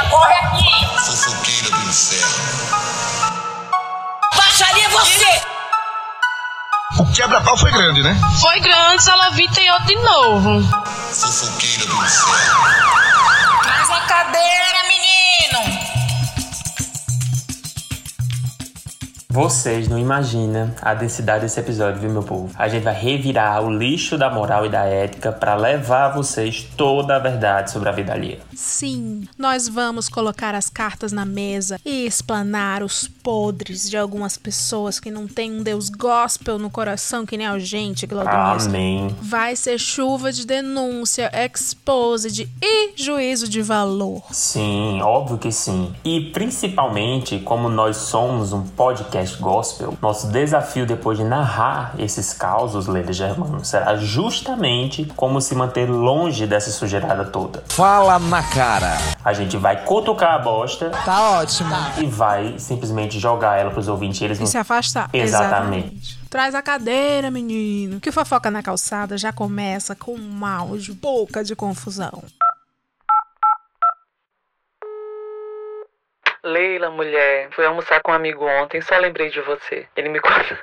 fofoqueira, corre aqui! Fofoqueira do inferno. Baixaria você! O quebra-pau foi grande, né? Foi grande, Salavita e outro de novo. Fofoqueira do inferno. Traz a cadeira, menino! Vocês não imaginam a densidade desse episódio, viu, meu povo? A gente vai revirar o lixo da moral e da ética para levar a vocês toda a verdade sobre a vida alheia. Sim, nós vamos colocar as cartas na mesa e explanar os podres de algumas pessoas que não têm um Deus gospel no coração que nem a gente, Claudinho. Amém. Vai ser chuva de denúncia, exposed e juízo de valor. Sim, óbvio que sim. E principalmente, como nós somos um podcast gospel, nosso desafio depois de narrar esses causos, Leila Germano, será justamente como se manter longe dessa sujeirada toda. Fala na cara. A gente vai cutucar a bosta Tá ótimo. e vai simplesmente jogar ela pros ouvintes. e Eles E vão se afastar. Exatamente. Traz a cadeira, menino. Que fofoca na calçada já começa com um áudio, boca de confusão. Leila, mulher, fui almoçar com um amigo ontem, só lembrei de você. Ele me contou,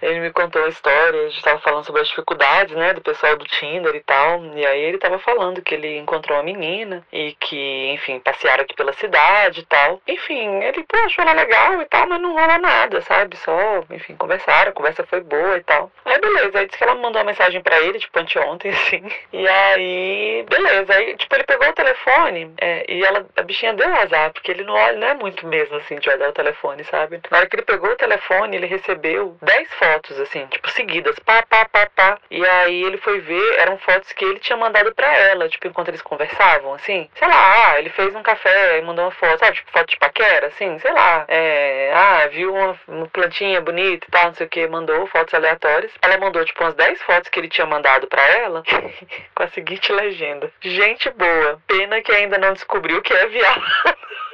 ele me contou a história, a gente tava falando sobre as dificuldades, né, do pessoal do Tinder e tal. E aí ele tava falando que ele encontrou uma menina e que, enfim, passearam aqui pela cidade e tal. Enfim, ele, pô, achou ela legal e tal, mas não rola nada, sabe? Só, enfim, conversaram, a conversa foi boa e tal. Aí beleza, aí disse que ela mandou uma mensagem pra ele, tipo, anteontem, assim. E aí, beleza, aí, tipo, ele pegou o telefone é, e ela, a bichinha deu azar, porque ele não olha, não é muito mesmo, assim, de olhar o telefone, sabe? Na hora que ele pegou o telefone, ele recebeu 10 fotos, assim, tipo, seguidas, pá, pá, pá, pá. E aí ele foi ver, eram fotos que ele tinha mandado pra ela, tipo, enquanto eles conversavam, assim. Sei lá, ah, ele fez um café e mandou uma foto, sabe? Tipo, foto de paquera, assim, sei lá. É, ah, viu uma, uma plantinha bonita e tal, não sei o que, mandou fotos aleatórias. Ela mandou, tipo, umas 10 fotos que ele tinha mandado pra ela, com a seguinte legenda. Gente boa, pena que ainda não descobriu que é viado.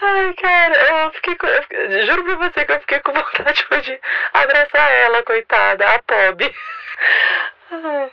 Ai, cara, eu fiquei com. eu fiquei- juro pra você que eu fiquei com vontade de abraçar ela, coitada, a Pob. Ai.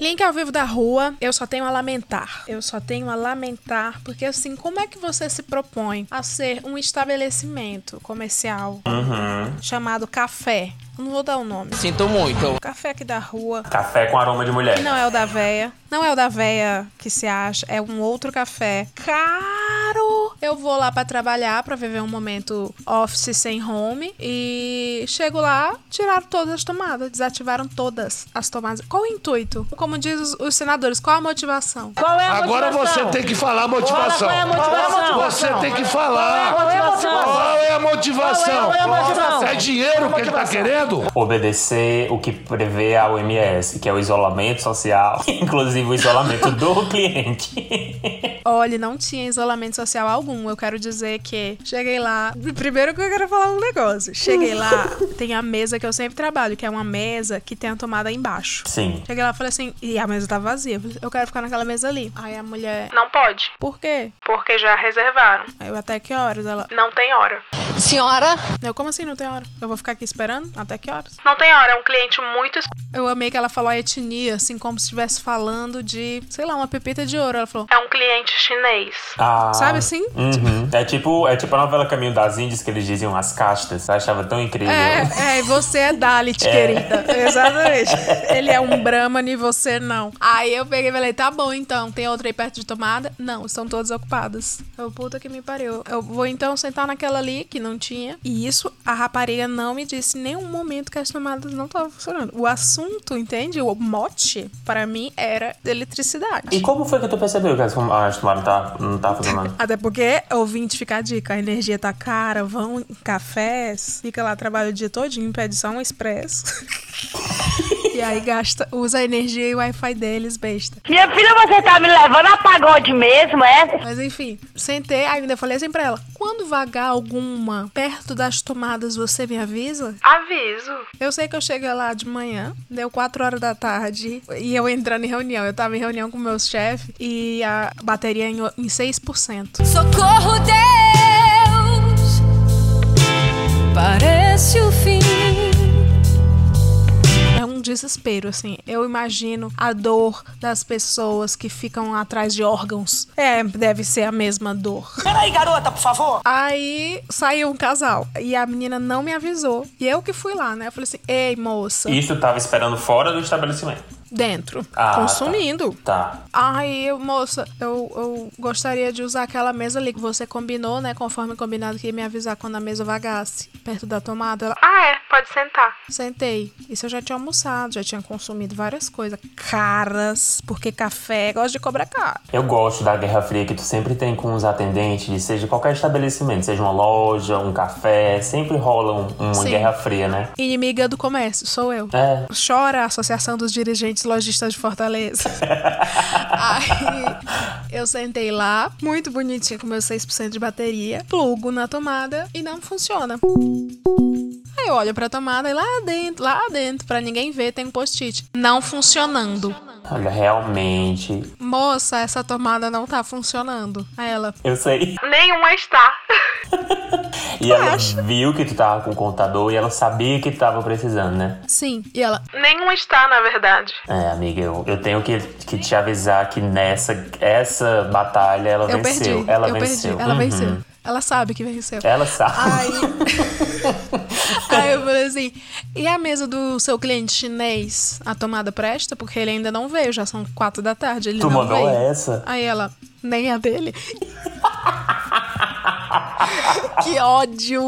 Link ao vivo da rua, eu só tenho a lamentar. Eu só tenho a lamentar, porque assim, como é que você se propõe a ser um estabelecimento comercial Uhum. chamado Café? Não vou dar o nome. Sinto muito. Café aqui da rua. Café com aroma de mulher. Que não é o da véia. Não é o da véia que se acha. É um outro café. Caro! Eu vou lá pra trabalhar, pra viver um momento office sem home. E chego lá, tiraram todas as tomadas. Desativaram todas as tomadas. Qual o intuito? Como diz os, os senadores, qual a motivação? Qual é a Agora você motivação? tem que falar a motivação. Qual é a motivação? Você tem que falar. Qual é a motivação? Qual é a motivação? Qual é a motivação? É dinheiro que ele tá querendo? Obedecer o que prevê a OMS, que é o isolamento social, inclusive o isolamento do cliente. Olha, não tinha isolamento social algum. Eu quero dizer que cheguei lá. Primeiro que eu quero falar um negócio. Cheguei lá, tem a mesa que eu sempre trabalho, que é uma mesa que tem a tomada embaixo. Sim. Cheguei lá e falei assim, e a mesa tá vazia. Eu falei, Eu quero ficar naquela mesa ali. Aí a mulher, Não pode, por quê? porque já reservaram. Aí eu, até que horas? Ela, Não tem hora. Senhora, eu, como assim não tem hora? Eu vou ficar aqui esperando? Até que horas? Não tem hora, é um cliente muito. Eu amei que ela falou a etnia, assim, como se estivesse falando de, sei lá, uma pepita de ouro. Ela falou, É um cliente chinês. Ah, sabe assim? Uhum. É tipo, é tipo a novela Caminho das Índias que eles diziam as castas. Eu achava tão incrível. É, é, e você é Dalit, querida. Exatamente. Ele é um Brahman e você não. Aí eu peguei e falei, tá bom então, tem outra aí perto de tomada? Não, estão todas ocupadas. Eu, puta que me pariu. Eu vou então sentar naquela ali, que não tinha. E isso, a rapariga não me disse em nenhum momento que as tomadas não estavam funcionando. O assunto, entende? O mote, para mim, era eletricidade. E como foi que tu percebeu que as tom- as tomadas não tá funcionando? Até porque, ouvinte, fica a dica, a energia tá cara, vão em cafés, fica lá, trabalha o dia todinho, pede só um expresso. e aí gasta, usa a energia e o Wi-Fi deles, besta. Minha filha, você tá me levando a pagode mesmo, é? Mas enfim, sentei, ainda falei assim pra ela, quando vagar alguma perto das tomadas, você me avisa? Aviso. Eu sei que eu cheguei lá de manhã, deu 4 horas da tarde, e eu entrando em reunião. Eu tava em reunião com meus chefes e a bateria em, em 6%. Socorro, Deus, parece o fim. Um desespero, assim. Eu imagino a dor das pessoas que ficam atrás de órgãos. É, deve ser a mesma dor. Peraí, garota, por favor. Aí saiu um casal e a menina não me avisou. E eu que fui lá, né? Eu falei assim: ei, moça. Isso tava esperando fora do estabelecimento. Dentro. Ah, consumindo. Tá. Aí, eu, moça, eu, eu gostaria de usar aquela mesa ali que você combinou, né? Conforme combinado que ia me avisar quando a mesa vagasse perto da tomada. Ela, Ah, é, pode sentar. Sentei. Isso eu já tinha almoçado, já tinha consumido várias coisas caras, porque café gosta de cobrar caro. Eu gosto da guerra fria que tu sempre tem com os atendentes, seja qualquer estabelecimento, seja uma loja, um café, sempre rola um- uma Sim. guerra fria, né? Inimiga do comércio, sou eu. É. Chora a Associação dos Dirigentes Lojistas de Fortaleza. Aí eu sentei lá, muito bonitinha, com meus 6% de bateria, plugo na tomada e não funciona. Aí eu olho pra tomada e lá dentro, lá dentro, pra ninguém ver, tem um post-it. Não funcionando. Olha, realmente. Moça, essa tomada não tá funcionando. Aí ela, Eu sei. Nenhuma está. E ela viu que tu tava com o contador e ela sabia que tu tava precisando, né? sim. E ela, Nenhuma está, na verdade. É, amiga, eu, eu tenho que, que te avisar que nessa essa batalha ela eu venceu. perdi. Ela eu venceu. perdi. Ela Uhum. venceu. Ela sabe que venceu. Ela sabe. Aí, aí eu falei assim: e a mesa do seu cliente chinês? A tomada presta? Porque ele ainda não veio, já são quatro da tarde. Ele Tu não mandou veio. essa? Aí ela, nem a dele. que ódio!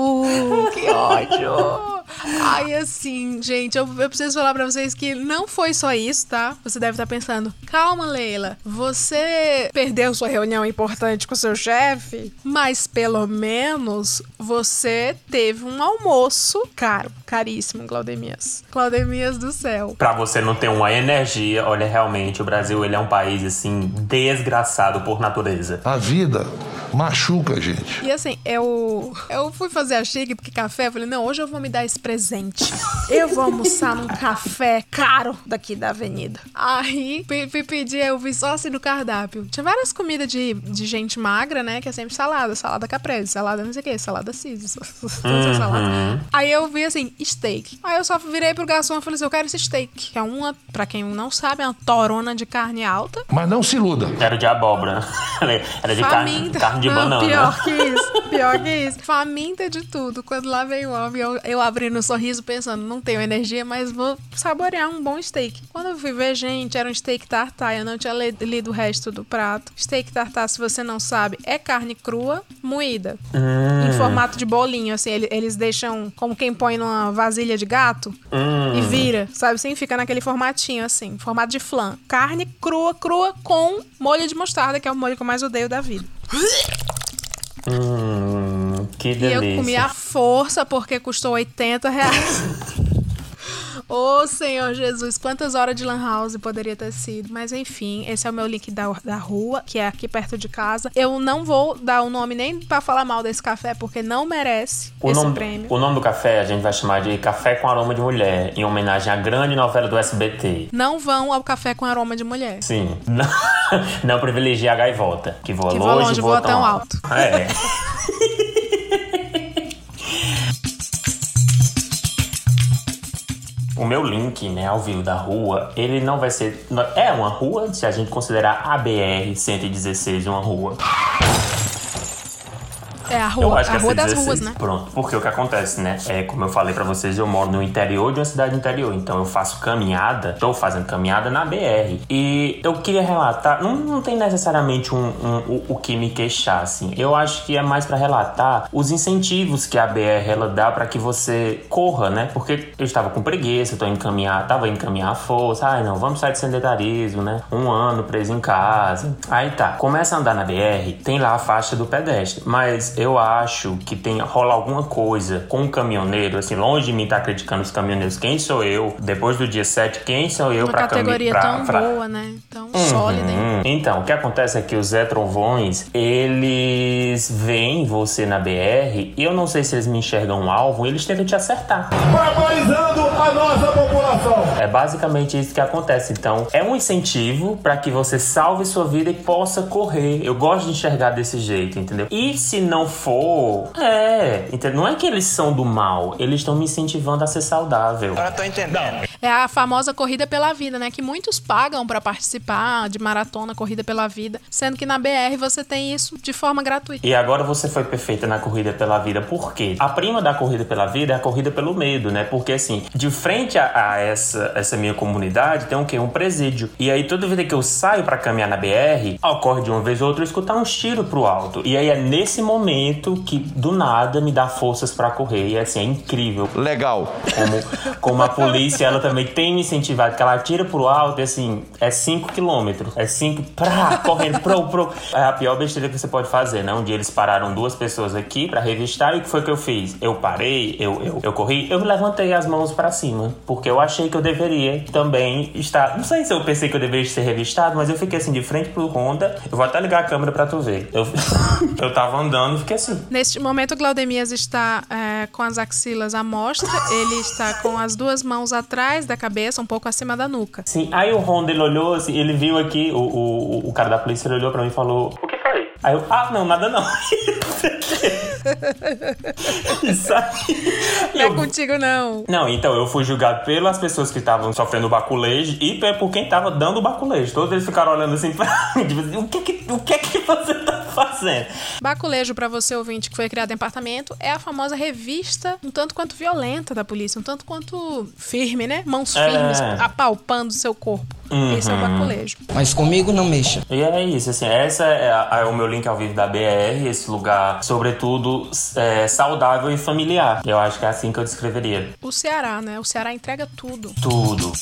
Que ódio! Aí assim, gente, eu, eu preciso falar pra vocês que não foi só isso, tá? Você deve estar pensando, calma, Leila, você perdeu sua reunião importante com seu chefe, mas pelo menos você teve um almoço caro, caríssimo, Claudemias. Claudemias do céu. Pra você não ter uma energia, olha, realmente, o Brasil ele é um país, assim, desgraçado por natureza. A vida machuca a gente. E assim, eu, eu fui fazer a xícara porque café, eu falei, não, hoje eu vou me dar esse presente. Eu vou almoçar num café caro daqui da avenida. Aí, pe- pe- pedi, eu vi só assim no cardápio. Tinha várias comidas de, de gente magra, né, que é sempre salada, salada caprese, salada não sei o que, salada cis. Uhum. Aí eu vi assim, steak. Aí eu só virei pro garçom e falei assim, eu quero esse steak. Que é uma, pra quem não sabe, é uma torona de carne alta. Mas não se iluda. Era de abóbora. Era de carne, Faminta. carne de Não, banana. Pior que isso. Pior que isso. Faminta de tudo. Quando lá veio o homem, eu, eu abri no sorriso pensando, não tenho energia, mas vou saborear um bom steak. Quando eu fui ver, gente, era um steak tartar. Eu não tinha lido o resto do prato. Steak tartar, se você não sabe, é carne crua, moída. Hum. Em formato de bolinho, assim. ele- Eles deixam como quem põe numa vasilha de gato Hum. e vira, sabe assim? Fica naquele formatinho, assim. Formato de flan. Carne crua, crua com molho de mostarda, que é o molho que eu mais odeio da vida. Hum, que E delícia. eu comi à força porque custou 80 reais. Ô Senhor Jesus, quantas horas de Lan House poderia ter sido? Mas enfim, esse é o meu link da, da rua, que é aqui perto de casa. Eu não vou dar o nome nem pra falar mal desse café, porque não merece O esse nome, prêmio. o nome do café a gente vai chamar de Café com Aroma de Mulher, em homenagem à grande novela do SBT. Não vão ao café com aroma de mulher. Sim. Não, não privilegie a gaivota, que voa Que voa longe, longe, voa, tão tão alto. É. O meu link, né, ao vivo da rua, ele não vai ser. É uma rua, se a gente considerar a BR-116 uma rua. É a Eu rua, acho que a rua é das 16. ruas, né? Pronto, porque o que acontece, né? É como eu falei pra vocês, eu moro no interior de uma cidade interior, então eu faço caminhada, tô fazendo caminhada na BR. E eu queria relatar, não, não tem necessariamente um, um- o, o que me queixar, assim. Eu acho que é mais pra relatar os incentivos que a BR ela dá pra que você corra, né? Porque eu estava com preguiça, tô indo caminhar, tava indo caminhar a força. Ai, não, vamos sair de sedentarismo, né? Um ano preso em casa. Aí tá, começa a andar na BR, tem lá a faixa do pedestre, mas eu acho que tem rola alguma coisa com o caminhoneiro, assim, longe de mim estar criticando os caminhoneiros. Quem sou eu? Depois do dia 7, quem sou eu Uma pra categoria caminhar? tão pra, boa, né? Tão Uhum. sólida. hein? Então, o que acontece é que os Zé Trovões, eles veem você na BR e eu não sei se eles me enxergam um alvo, eles tentam te acertar. Barbarizando a nossa população. É basicamente isso que acontece. Então, é um incentivo para que você salve sua vida e possa correr. Eu gosto de enxergar desse jeito, entendeu? E se não for, é, entendeu? Não é que eles são do mal, eles estão me incentivando a ser saudável. Agora tô entendendo. É a famosa corrida pela vida, né? Que muitos pagam pra participar de maratona, corrida pela vida, sendo que na BR você tem isso de forma gratuita. E agora você foi perfeita na corrida pela vida. Por quê? A prima da corrida pela vida é a corrida pelo medo, né? Porque assim, de frente a, a essa, essa minha comunidade tem um quê? Um presídio. E aí toda vez que eu saio pra caminhar na BR, ocorre de uma vez ou outra eu escutar uns tiros pro alto. E aí é nesse momento que do nada me dá forças pra correr. E assim, é incrível. Legal. Como, como a polícia, ela também tem me incentivado, que ela atira pro alto e assim, é 5 quilômetros. É 5, pra, correndo, pro, pro. É a pior besteira que você pode fazer, né? Um dia eles pararam duas pessoas aqui pra revistar e o que foi que eu fiz? Eu parei, eu, eu, eu corri, eu levantei as mãos pra cima, porque eu achei que eu deveria também estar. Não sei se eu pensei que eu deveria ser revistado, mas eu fiquei assim de frente pro Honda. Eu vou até ligar a câmera pra tu ver. Eu, eu tava andando e fiquei assim. Neste momento, o Glaudemias está é, com as axilas à mostra, ele está com as duas mãos atrás da cabeça, um pouco acima da nuca. Sim, aí o Honda ele olhou assim, ele viu aqui, o, o, o cara da polícia olhou pra mim e falou: O que foi? Aí eu, ah, não, nada não. Isso aí. Não é contigo, não. Não, então eu fui julgado pelas pessoas que estavam sofrendo baculejo e por quem tava dando o baculejo. Todos eles ficaram olhando assim pra mim, tipo assim, o que que, o que que você tá fazendo? Baculejo, pra você ouvinte que foi criado em apartamento, é a famosa revista um tanto quanto violenta da polícia, um tanto quanto firme, né? Mãos É. firmes, apalpando seu corpo. Esse é o Uhum. baculejo. Mas comigo não mexa. E é isso, assim, essa é, a- é o meu link ao vivo da BR, esse lugar, sobretudo, é, saudável e familiar. Eu acho que é assim que eu descreveria. O Ceará, né? O Ceará entrega tudo. Tudo.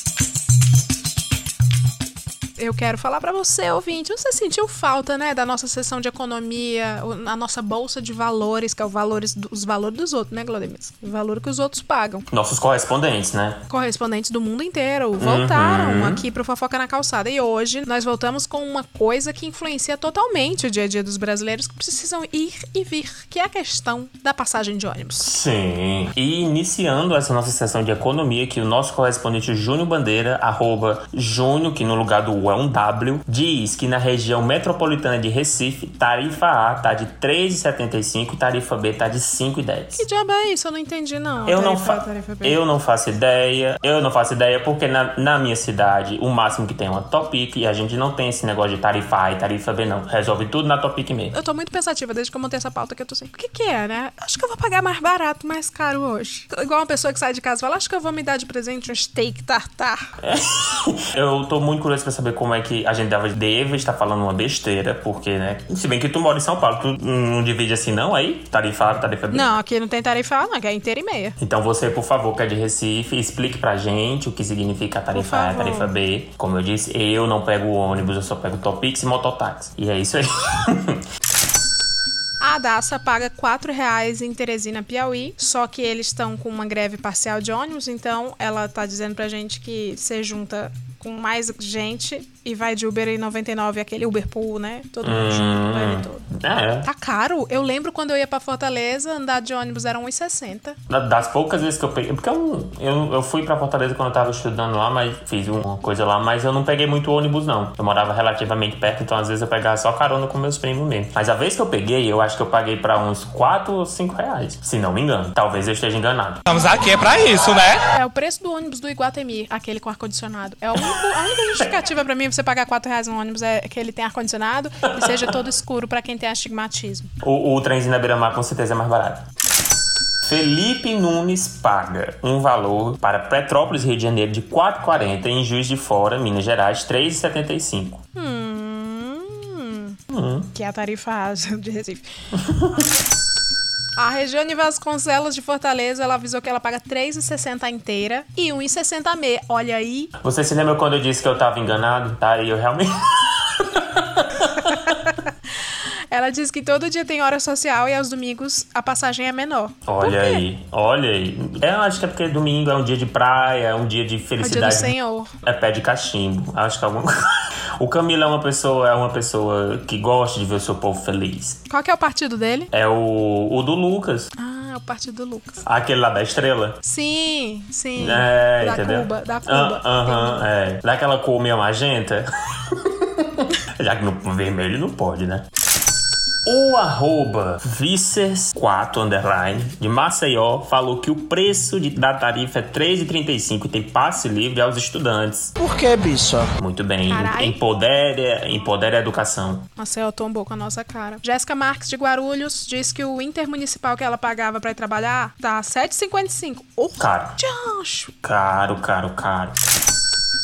Eu quero falar pra você, ouvinte, você sentiu falta, né, da nossa sessão de economia, a nossa bolsa de valores, que é o valores, os valores dos outros, né, Glodemir? O valor que os outros pagam. Nossos correspondentes, né? Correspondentes do mundo inteiro voltaram Uhum. aqui pro Fofoca na Calçada. E hoje nós voltamos com uma coisa que influencia totalmente o dia a dia dos brasileiros que precisam ir e vir, que é a questão da passagem de ônibus. Sim. E iniciando essa nossa sessão de economia, que o nosso correspondente Júnior Bandeira, arroba Júnior, que no lugar do É um W, diz que na região metropolitana de Recife, tarifa A tá de 3,75 e tarifa B tá de 5,10. Que diabo é isso? Eu não entendi, não. Eu não, Tarifa fa eu não faço ideia. Eu não faço ideia porque na, na minha cidade o máximo que tem é uma Topic e a gente não tem esse negócio de tarifa A e tarifa B, não. Resolve tudo na Topic mesmo. Eu tô muito pensativa desde que eu montei essa pauta que eu tô assim. O que que é, né? Acho que eu vou pagar mais barato, mais caro hoje. Igual uma pessoa que sai de casa e fala, acho que eu vou me dar de presente um steak tartar. Eu tô muito curioso pra saber como é que a gente deve, deve estar falando uma besteira, porque, né? Se bem que tu mora em São Paulo, tu não divide assim, não? Aí? Tarifa A, tarifa B? Não, aqui não tem tarifa A, não, que é inteira e meia. Então você, por favor, que é de Recife, explique pra gente o que significa a tarifa A e tarifa B. Como eu disse, eu não pego ônibus, eu só pego Topix e mototáxi. E é isso aí. A Daça paga 4 reais em Teresina, Piauí, só que eles estão com uma greve parcial de ônibus, então ela tá dizendo pra gente que você junta com mais gente e vai de Uber em 99, aquele Uber Pool, né? Todo mundo junto, vai ele todo. É. Tá caro. Eu lembro quando eu ia pra Fortaleza, andar de ônibus era 1,60. Da- Das poucas vezes que eu peguei. Porque eu, eu, eu fui pra Fortaleza quando eu tava estudando lá, mas fiz uma coisa lá, mas eu não peguei muito ônibus, não. Eu morava relativamente perto, então às vezes eu pegava só carona com meus primos mesmo. Mas a vez que eu peguei, eu acho que eu paguei pra uns 4 ou 5 reais. Se não me engano. Talvez eu esteja enganado. Estamos aqui é pra isso, né? É o preço do ônibus do Iguatemi, aquele com ar-condicionado. É o único- a única justificativa pra mim você pagar 4 reais no ônibus é que ele tem ar-condicionado e seja todo escuro pra quem tem astigmatismo. O, o trenzinho na beira-mar com certeza é mais barato. Felipe Nunes paga um valor para Petrópolis, Rio de Janeiro, de 4,40 em Juiz de Fora, Minas Gerais, 3,75. Hum, Hum. que é a tarifa de Recife. A Regiane Vasconcelos de Fortaleza, ela avisou que ela paga 3,60 inteira e 1,60 meia. Olha aí. Você se lembra quando eu disse que eu tava enganado? Tá, e eu realmente. Ela diz que todo dia tem hora social e aos domingos a passagem é menor. Olha aí, olha aí. Eu acho que é porque domingo é um dia de praia, é um dia de É o dia do felicidade. Senhor. É pé de cachimbo. Acho que alguma O Camilo é uma pessoa, é uma pessoa que gosta de ver o seu povo feliz. Qual que é o partido dele? É o, o do Lucas, Ah, é o partido do Lucas. aquele lá da estrela. Sim, sim. É, da entendeu? Cuba, da Cuba. Ah, Aham, é. Daquela cor meio magenta. Já que no vermelho não pode, né? O arroba Vicers4 underline de Maceió falou que o preço de- da tarifa é R$3,35 e tem passe livre aos estudantes. Por que, bicho? Muito bem. Carai. Empodere, empodere a educação. Marcel tombou com a nossa cara. Jéssica Marques de Guarulhos diz que o intermunicipal que ela pagava pra ir trabalhar tá R$ 7,55. Oh, Caro. tchancho. Caro, caro, caro.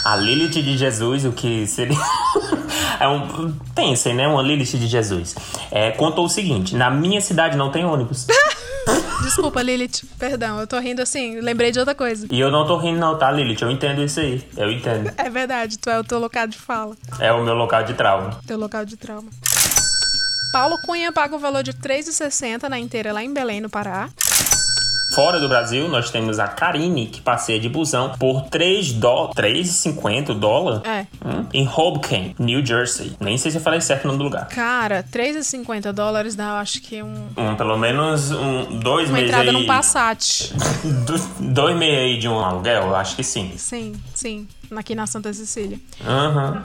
A Lilith de Jesus, o que seria. é um. Pensem, né? Uma Lilith de Jesus. É, contou o seguinte: na minha cidade não tem ônibus. Desculpa, Lilith. Perdão, eu tô rindo assim. Lembrei de outra coisa. e eu não tô rindo, não, tá, Lilith? Eu entendo isso aí. Eu entendo. É verdade, tu é o teu local de fala. É o meu local de trauma. Teu local de trauma. Paulo Cunha paga o valor de R$ 3,60 na inteira lá em Belém, no Pará. Fora do Brasil, nós temos a Karine, que passeia de busão por 3 dó 3,50 dólar É. hum, em Hoboken, New Jersey. Nem sei se eu falei certo o nome do lugar. Cara, 3,50 dólares dá, eu acho que um, Um, pelo menos um, dois uma meses entrada aí. num Passat. Do- dois meses aí de um aluguel, eu acho que sim. Sim, sim. Aqui na Santa Cecília. Aham.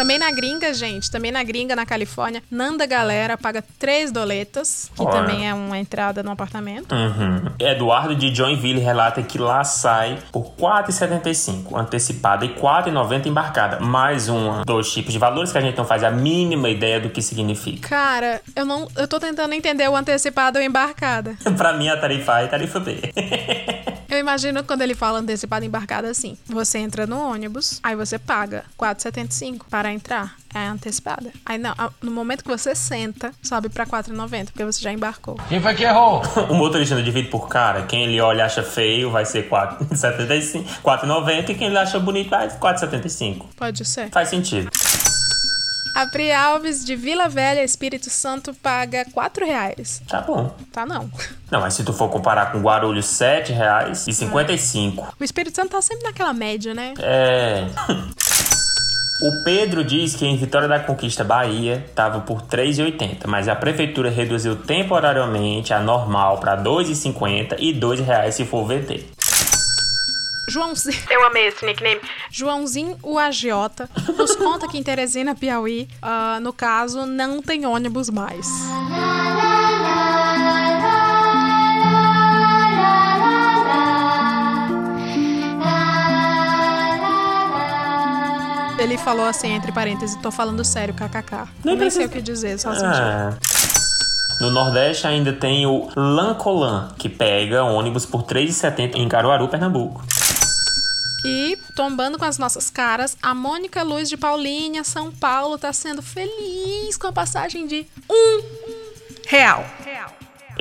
Também na gringa, gente, também na gringa, na Califórnia, Nanda Galera paga 3 doletas, que Olha. também é uma entrada no apartamento. Uhum. Eduardo de Joinville relata que lá sai por R$ 4,75 antecipada e R$ 4,90 embarcada. Mais um, dois tipos de valores que a gente não faz a mínima ideia do que significa. Cara, eu não. Eu tô tentando entender o antecipado ou embarcada. pra mim, a tarifa A e a tarifa B. Eu imagino quando ele fala antecipado e embarcada assim. Você entra no ônibus, aí você paga 4,75 para entrar. É antecipada. Aí não, no momento que você senta, sobe pra 4,90, porque você já embarcou. Quem foi que errou? o motorista não divide por cara. Quem ele olha e acha feio vai ser 4,75, 4,90 e quem ele acha bonito vai 4,75. Pode ser. Faz sentido. A Pri Alves de Vila Velha, Espírito Santo, paga 4 reais. Tá bom. Tá não. Não, mas se tu for comparar com Guarulhos, R$ 7,55. O Espírito Santo tá sempre naquela média, né? É. O Pedro diz que em Vitória da Conquista, Bahia, estava por R$ 3,80, mas a prefeitura reduziu temporariamente a normal para R$ 2,50 e R$ 2,00 se for VT. Joãozinho. Eu amei esse nickname. Joãozinho, o agiota, nos conta que em Teresina, Piauí, ah, no caso, não tem ônibus mais. Ele falou assim, entre parênteses, tô falando sério, kkk. Nem Nem sei o que dizer, só senti. Ah. No Nordeste ainda tem o Lancolan, que pega ônibus por R$ 3,70 em Caruaru, Pernambuco. E, tombando com as nossas caras, a Mônica Luz de Paulínia, São Paulo, tá sendo feliz com a passagem de um real.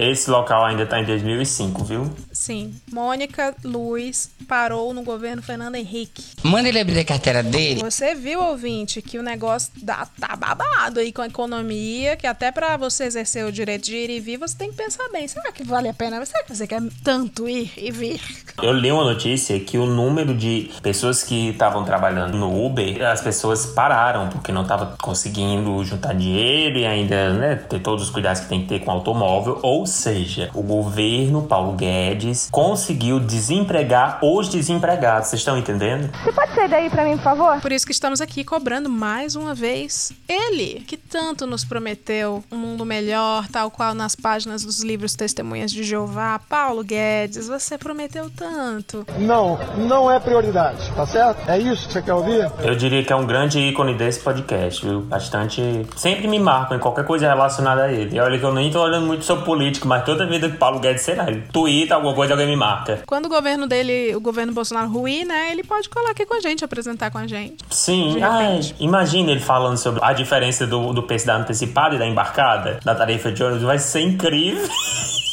Esse local ainda tá em 2005, viu? Sim, Mônica Luz parou no governo Fernando Henrique. Manda ele abrir a carteira dele. Você viu, ouvinte, que o negócio dá, tá babado aí com a economia, que até pra você exercer o direito de ir e vir, você tem que pensar bem. Será que vale a pena? Será que você quer tanto ir e vir? Eu li uma notícia que o número de pessoas que estavam trabalhando no Uber, as pessoas pararam porque não estavam conseguindo juntar dinheiro e ainda né, ter todos os cuidados que tem que ter com o automóvel. Ou seja, o governo Paulo Guedes conseguiu desempregar os desempregados. Vocês estão entendendo? Você pode sair daí pra mim, por favor? Por isso que estamos aqui cobrando mais uma vez ele, que tanto nos prometeu um mundo melhor, tal qual nas páginas dos livros Testemunhas de Jeová. Paulo Guedes, você prometeu tanto. Não, não é prioridade, tá certo? É isso que você quer ouvir? Eu diria que é um grande ícone desse podcast, viu? Bastante. Sempre me marcam em qualquer coisa relacionada a ele. E olha que eu nem tô olhando muito sobre político, mas toda vida que Paulo Guedes, sei lá, twitta alguma coisa, alguém me marca. Quando o governo dele, o governo Bolsonaro ruir, né, ele pode colar aqui com a gente, apresentar com a gente. Sim, ai, repente. imagina ele falando sobre a diferença do, do preço da antecipada e da embarcada, da tarifa de ônibus, vai ser incrível.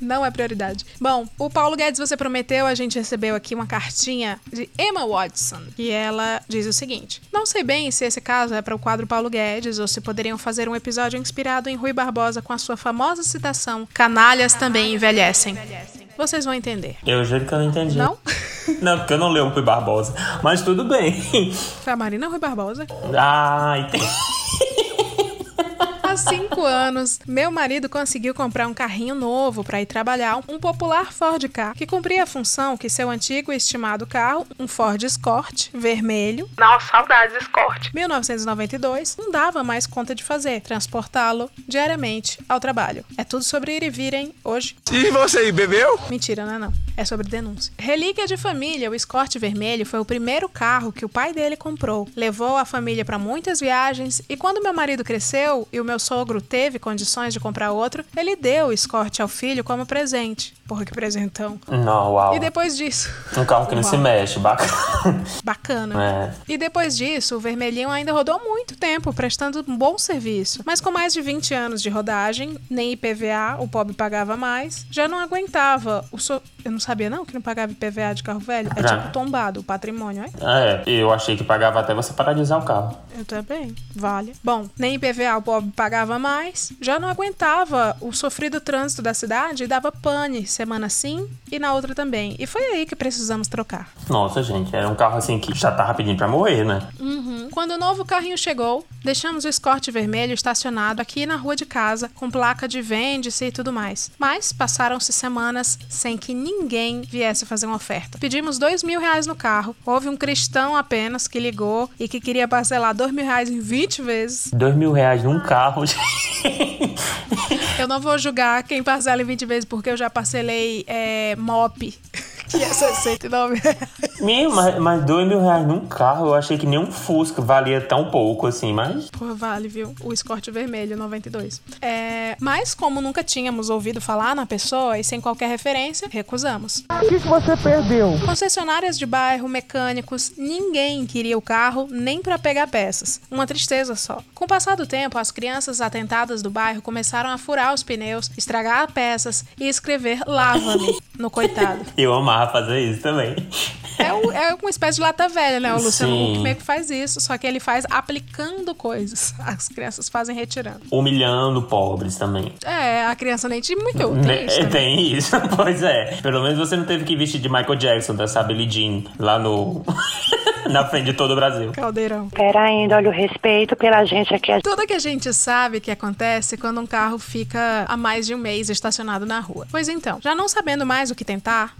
Não é prioridade. Bom, o Paulo Guedes, você prometeu, a gente recebeu aqui uma cartinha de Emma Watson. E ela diz o seguinte: Não sei bem se esse caso é para o quadro Paulo Guedes ou se poderiam fazer um episódio inspirado em Rui Barbosa com a sua famosa citação: Canalhas também envelhecem. Vocês vão entender. Eu juro que eu não entendi. Não? Não, porque eu não leio o Rui Barbosa. Mas tudo bem. Foi a Marina Rui Barbosa. Ah, entendi. Aos cinco anos, meu marido conseguiu comprar um carrinho novo para ir trabalhar, um popular Ford Ka, que cumpria a função que seu antigo e estimado carro, um Ford Escort vermelho, Nossa, saudades, Escort. 1992, não dava mais conta de fazer, transportá-lo diariamente ao trabalho. É tudo sobre ir e virem hoje. E você aí, bebeu? Mentira, não é não. É sobre denúncia. Relíquia de família, o Escort vermelho foi o primeiro carro que o pai dele comprou. Levou a família para muitas viagens e quando meu marido cresceu e o meu sogro teve condições de comprar outro, ele deu o Escort ao filho como presente. Porra, que presentão. Não, uau. E depois disso. Um carro que não Uau. se mexe, bacana. Bacana. É. E depois disso, o Vermelhinho ainda rodou muito tempo, prestando um bom serviço. Mas com mais de 20 anos de rodagem, nem IPVA o pobre pagava mais, já não aguentava. O so... Eu não sabia não que não pagava IPVA de carro velho. É Já. tipo tombado, o patrimônio, é? É, eu achei que pagava até você usar o carro. Eu também. Vale. Bom, nem IPVA o pobre pagava mais, já não aguentava o sofrido trânsito da cidade e dava pane semana sim e na outra também. E foi aí que precisamos trocar. Nossa, gente, era um carro assim que já tava pedindo pra morrer, né? Uhum. Quando o novo carrinho chegou, deixamos o Escort vermelho estacionado aqui na rua de casa, com placa de vende-se e tudo mais. Mas passaram-se semanas sem que ninguém viesse fazer uma oferta. Pedimos dois mil reais no carro. Houve um cristão apenas que ligou e que queria parcelar dois mil reais em 20 vezes. Dois mil reais num carro. Eu não vou julgar quem parcela em 20 vezes, porque eu já parcelei é, MOP, que é 69 reais. Meu, mas, mas dois mil reais num carro, eu achei que nem um Fusca valia tão pouco assim, mas. Pô, vale, viu? O Escort vermelho, 92. É, mas, como nunca tínhamos ouvido falar na pessoa e sem qualquer referência, recusamos. O que, que você perdeu? Concessionárias de bairro, mecânicos, ninguém queria o carro nem para pegar peças. Uma tristeza só. Com o passar do tempo, as crianças atentadas do bairro começaram a furar os pneus, estragar peças e escrever lava-me no coitado. Eu amava fazer isso também. É, o- é uma espécie de lata velha, né? O Luciano. Huck meio que faz isso, só que ele faz aplicando coisas. As crianças fazem retirando. Humilhando pobres também. É, a criança nem te muito Né, tem isso. Tem isso, pois é. Pelo menos você não teve que vestir de Michael Jackson, dessa Billie Jean, lá no. na frente de todo o Brasil. Caldeirão. Pera ainda, olha o respeito pela gente aqui. Tudo que a gente sabe que acontece quando um carro fica há mais de um mês estacionado na rua. Pois então, já não sabendo mais o que tentar,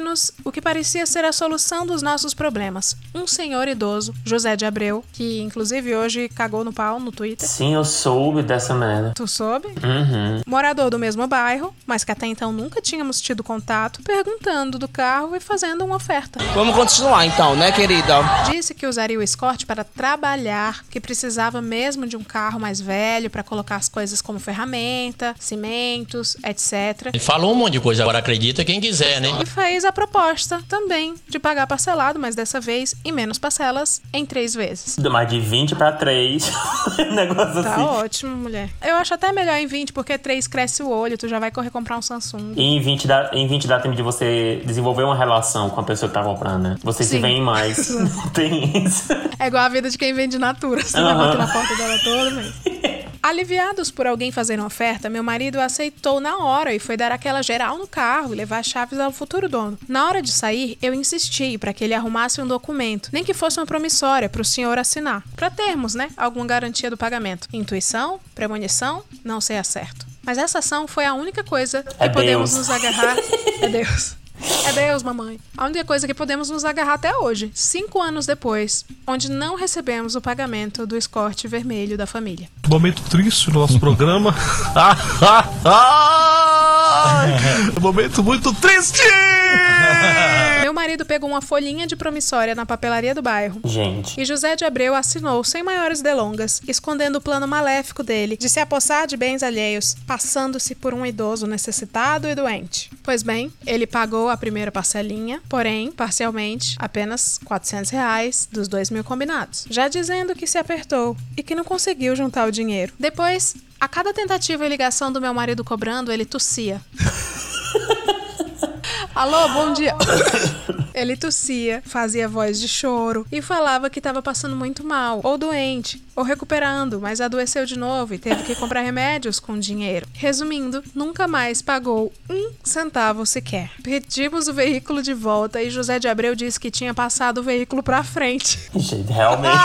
surge-nos o que parecia ser a solução dos nossos problemas. Um senhor idoso, José de Abreu, que inclusive hoje cagou no pau no Twitter. Sim, eu soube dessa merda. Tu soube? Uhum. Morador do mesmo bairro, mas que até então nunca tínhamos tido contato, perguntando do carro e fazendo uma oferta. Vamos continuar então, né, querida? Disse que usaria o Escort para trabalhar, que precisava mesmo de um carro mais velho para colocar as coisas como ferramenta, cimentos, etc. Ele falou um monte de coisa, agora acredita quem quiser, né? E fez a proposta também de pagar parcelado, mas dessa vez em menos parcelas, em três vezes. Mais de 20 pra 3. Negócio Tá assim. ótimo, mulher. Eu acho até melhor em 20, porque 3 cresce o olho, tu já vai correr comprar um Samsung. E em 20, dá, em 20 dá tempo de você desenvolver uma relação com a pessoa que tá comprando, né? Você se vê mais. Tem isso. É igual a vida de quem vende Natura. Você vai Aham. bater na porta dela toda, mas... Aliviados por alguém fazer uma oferta, meu marido aceitou na hora e foi dar aquela geral no carro e levar as chaves ao futuro dono. Na hora de sair, eu insisti para que ele arrumasse um documento, nem que fosse uma promissória para o senhor assinar, para termos, né, alguma garantia do pagamento. Intuição, premonição, não sei a certo. Mas essa ação foi a única coisa que É podemos Deus. nos agarrar. É Deus. É Deus, mamãe. A única coisa que podemos nos agarrar até hoje, cinco anos depois, onde não recebemos o pagamento do escorte vermelho da família. Momento triste no nosso programa. Momento muito triste! Meu marido pegou uma folhinha de promissória na papelaria do bairro. Gente. E José de Abreu assinou sem maiores delongas, escondendo o plano maléfico dele de se apossar de bens alheios, passando-se por um idoso necessitado e doente. Pois bem, ele pagou a primeira parcelinha, porém, parcialmente, apenas 400 reais dos dois mil combinados, já dizendo que se apertou e que não conseguiu juntar o dinheiro. Depois, a cada tentativa e ligação do meu marido cobrando, ele tossia. Alô, bom dia. Ele tossia, fazia voz de choro e falava que estava passando muito mal, ou doente, ou recuperando, mas adoeceu de novo e teve que comprar remédios com dinheiro. Resumindo, nunca mais pagou um centavo sequer. Pedimos o veículo de volta e José de Abreu disse que tinha passado o veículo pra frente. Gente, realmente.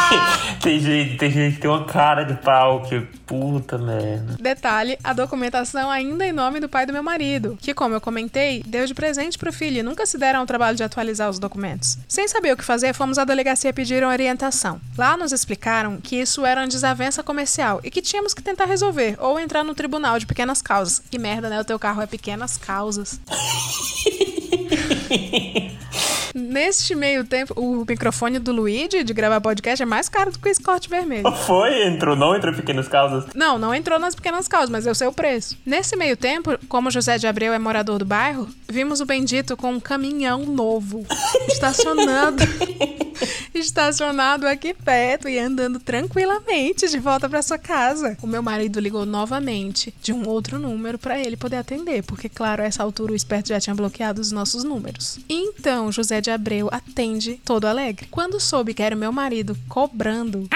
tem, gente, tem gente que tem uma cara de pau que. Puta merda. Detalhe, a documentação ainda em nome do pai do meu marido, que, como eu comentei, deu de presente pro filho e nunca se deram ao trabalho de atualizar os documentos. Sem saber o que fazer, fomos à delegacia pedir orientação. Lá nos explicaram que isso era uma desavença comercial e que tínhamos que tentar resolver ou entrar no tribunal de pequenas causas. Que merda, né? O teu carro é pequenas causas. Neste meio tempo, o microfone do Luigi de gravar podcast é mais caro do que o Escort vermelho. Foi? Entrou, não entrou em pequenas causas? Não, não entrou nas pequenas causas, mas eu sei o preço. Nesse meio tempo, como José de Abreu é morador do bairro, vimos o bendito com um caminhão novo, estacionando, estacionado aqui perto e andando tranquilamente de volta para sua casa. O meu marido ligou novamente de um outro número para ele poder atender, porque claro, a essa altura o esperto já tinha bloqueado os nossos números. Então, José de Abreu atende todo alegre. Quando soube que era o meu marido cobrando,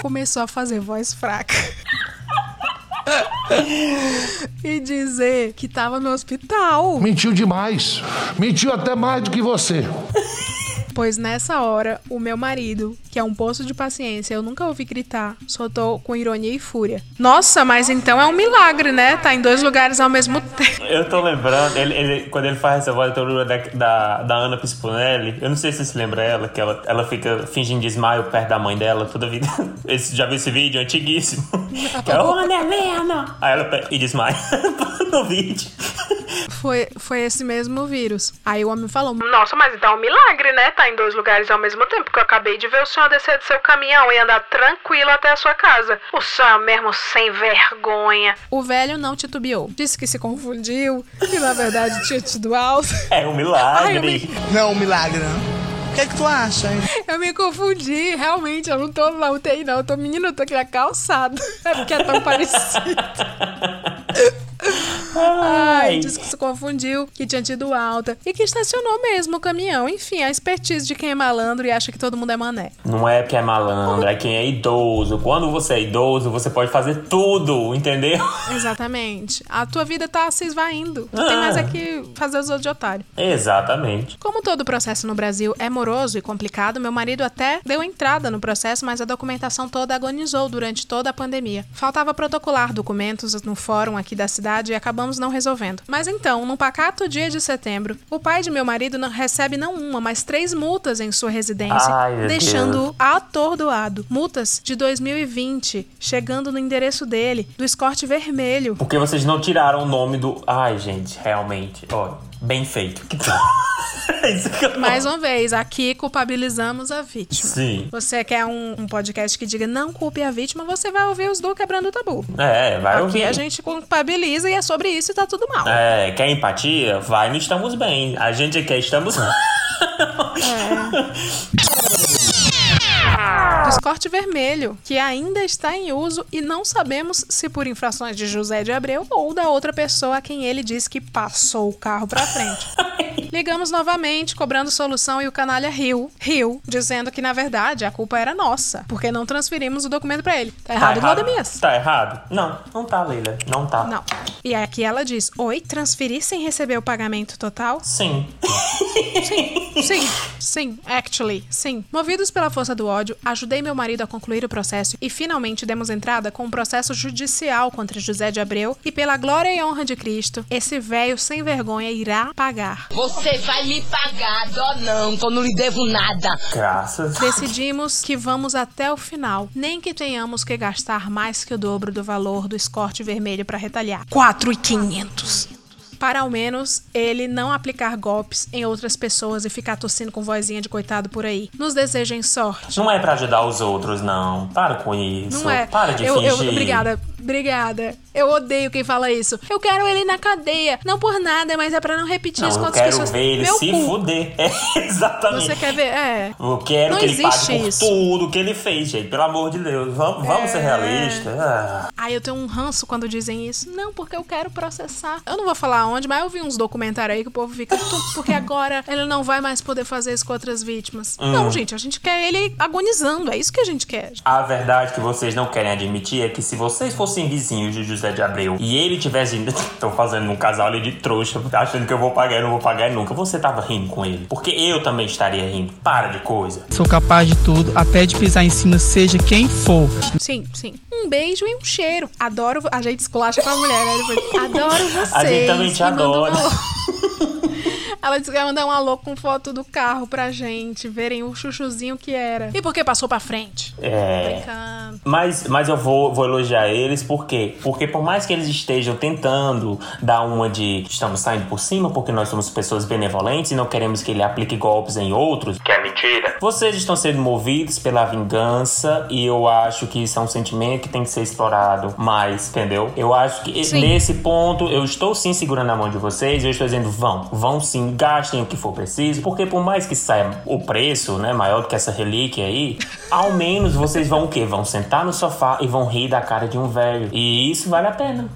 começou a fazer voz fraca. e dizer que tava no hospital. Mentiu demais. Mentiu até mais do que você. Pois nessa hora, o meu marido, que é um poço de paciência, eu nunca ouvi gritar, soltou com ironia e fúria. Nossa, mas então é um milagre, né? Tá em dois lugares ao mesmo tempo. Eu tô lembrando, ele, ele- quando ele faz essa voz eu tô lembrando da, da, da Ana Pisponelli. Eu não sei se você se lembra ela, que ela, ela fica fingindo desmaio perto da mãe dela toda a vida. Esse, já viu esse vídeo? Antiguíssimo. Que ela, "Ô, Ana Helena!" Aí ela e desmaia no vídeo. Foi, foi esse mesmo vírus. Aí o homem falou: Nossa, mas então é um milagre, né? Tá em dois lugares ao mesmo tempo, porque eu acabei de ver o senhor descer do seu caminhão e andar tranquilo até a sua casa. O senhor é mesmo sem vergonha. O velho não titubeou. Disse que se confundiu, que na verdade tinha tido alta. É um milagre. Não é um milagre, não. O que é que tu acha, hein? Eu me confundi, realmente, eu não tô na UTI, não. Eu tô, menino, eu tô aqui na calçada. É porque é tão parecido. Ai, disse que se confundiu, que tinha tido alta e que estacionou mesmo o caminhão. Enfim, a expertise de quem é malandro e acha que todo mundo é mané. Não é porque é malandro, é quem é idoso. Quando você é idoso, você pode fazer tudo, entendeu? Exatamente. A tua vida tá se esvaindo. Tem Ah. mais é que fazer os outros de otário. Exatamente. Como todo processo no Brasil é moroso e complicado, meu marido até deu entrada no processo, mas a documentação toda agonizou durante toda a pandemia. Faltava protocolar documentos no fórum aqui da cidade e acabamos não resolvendo. Mas então, num pacato dia de setembro, o pai de meu marido não recebe não uma, mas três multas em sua residência, deixando-o atordoado. Multas de 2020, chegando no endereço dele, do escorte vermelho. Porque vocês não tiraram o nome do. Ai, gente, realmente. Olha, bem feito. Mais uma vez, aqui culpabilizamos a vítima. Sim. Você quer um, um podcast que diga não culpe a vítima, você vai ouvir os do Quebrando o Tabu. É, vai Aqui ouvir. a gente culpabiliza e é sobre isso e tá tudo mal. É, quer empatia? Vai no Estamos Bem. A gente quer Estamos Do escorte vermelho, que ainda está em uso e não sabemos se por infrações de José de Abreu ou da outra pessoa a quem ele disse que passou o carro pra frente. Ligamos novamente, cobrando solução e o canalha riu, riu, dizendo que na verdade a culpa era nossa, porque não transferimos o documento pra ele. Tá errado, Vladimias? Tá errado? Não, não tá, Leila. Não tá. Não. E aqui ela diz: Oi, transferir sem receber o pagamento total? Sim. Sim, sim, sim, actually, sim. Movidos pela força do ódio, ajudei meu marido a concluir o processo e finalmente demos entrada com um processo judicial contra José de Abreu e pela glória e honra de Cristo, esse velho sem vergonha irá pagar. Você vai me pagar, dó não, que eu não lhe devo nada. Graças. Decidimos que vamos até o final, nem que tenhamos que gastar mais que o dobro do valor do escorte vermelho para retalhar. 4,500. Para ao menos ele não aplicar golpes em outras pessoas e ficar tossindo com vozinha de coitado por aí. Nos desejem sorte. Não é pra ajudar os outros, não. Para com isso. Não é. Para de eu, eu- fingir. obrigada. Obrigada. Eu odeio quem fala isso. Eu quero ele na cadeia. Não por nada, mas é pra não repetir isso Não, com eu outras quero pessoas. ver ele Meu se cu. fuder. É, exatamente. Você quer ver? É. Eu quero Não que ele pague por isso. tudo que ele fez, gente. Pelo amor de Deus. Vamos, vamos ser É. realistas. Ah. Ai, eu tenho um ranço quando dizem isso. Não, porque eu quero processar. Eu não vou falar onde, mas eu vi uns documentários aí que o povo fica. "Tu- Porque agora ele não vai mais poder fazer isso com outras vítimas. Hum. Não, gente, a gente quer ele agonizando. É isso que a gente quer. A verdade que vocês não querem admitir é que se vocês fossem vizinhos de José de Abreu e ele tivesse. Tô fazendo um casal ali de trouxa, achando que eu vou pagar e não vou pagar nunca. Você tava rindo com ele. Porque eu também estaria rindo. Para de coisa. Sou capaz de tudo, até de pisar em cima, seja quem for. Sim, sim. Um beijo e um cheiro. Adoro. A gente esculacha com a mulher, né? Adoro vocês. A gente também te adora. Ela disse que ia mandar um alô com foto do carro pra gente verem o chuchuzinho que era. E por que passou pra frente? É. Brincando. Mas, mas eu vou, vou elogiar eles, por quê? Porque por mais que eles estejam tentando dar uma de estamos saindo por cima, porque nós somos pessoas benevolentes e não queremos que ele aplique golpes em outros, que é mentira, vocês estão sendo movidos pela vingança e eu acho que isso é um sentimento que tem que ser explorado mais, entendeu? Eu acho que Sim. nesse ponto eu estou sim segurando a mão de vocês, eu estou dizendo vão, vão sim, gastem o que for preciso, porque por mais que saia o preço, né, maior do que essa relíquia aí, ao menos vocês vão o quê? Vão sentar no sofá e vão rir da cara de um velho. E isso vale a pena.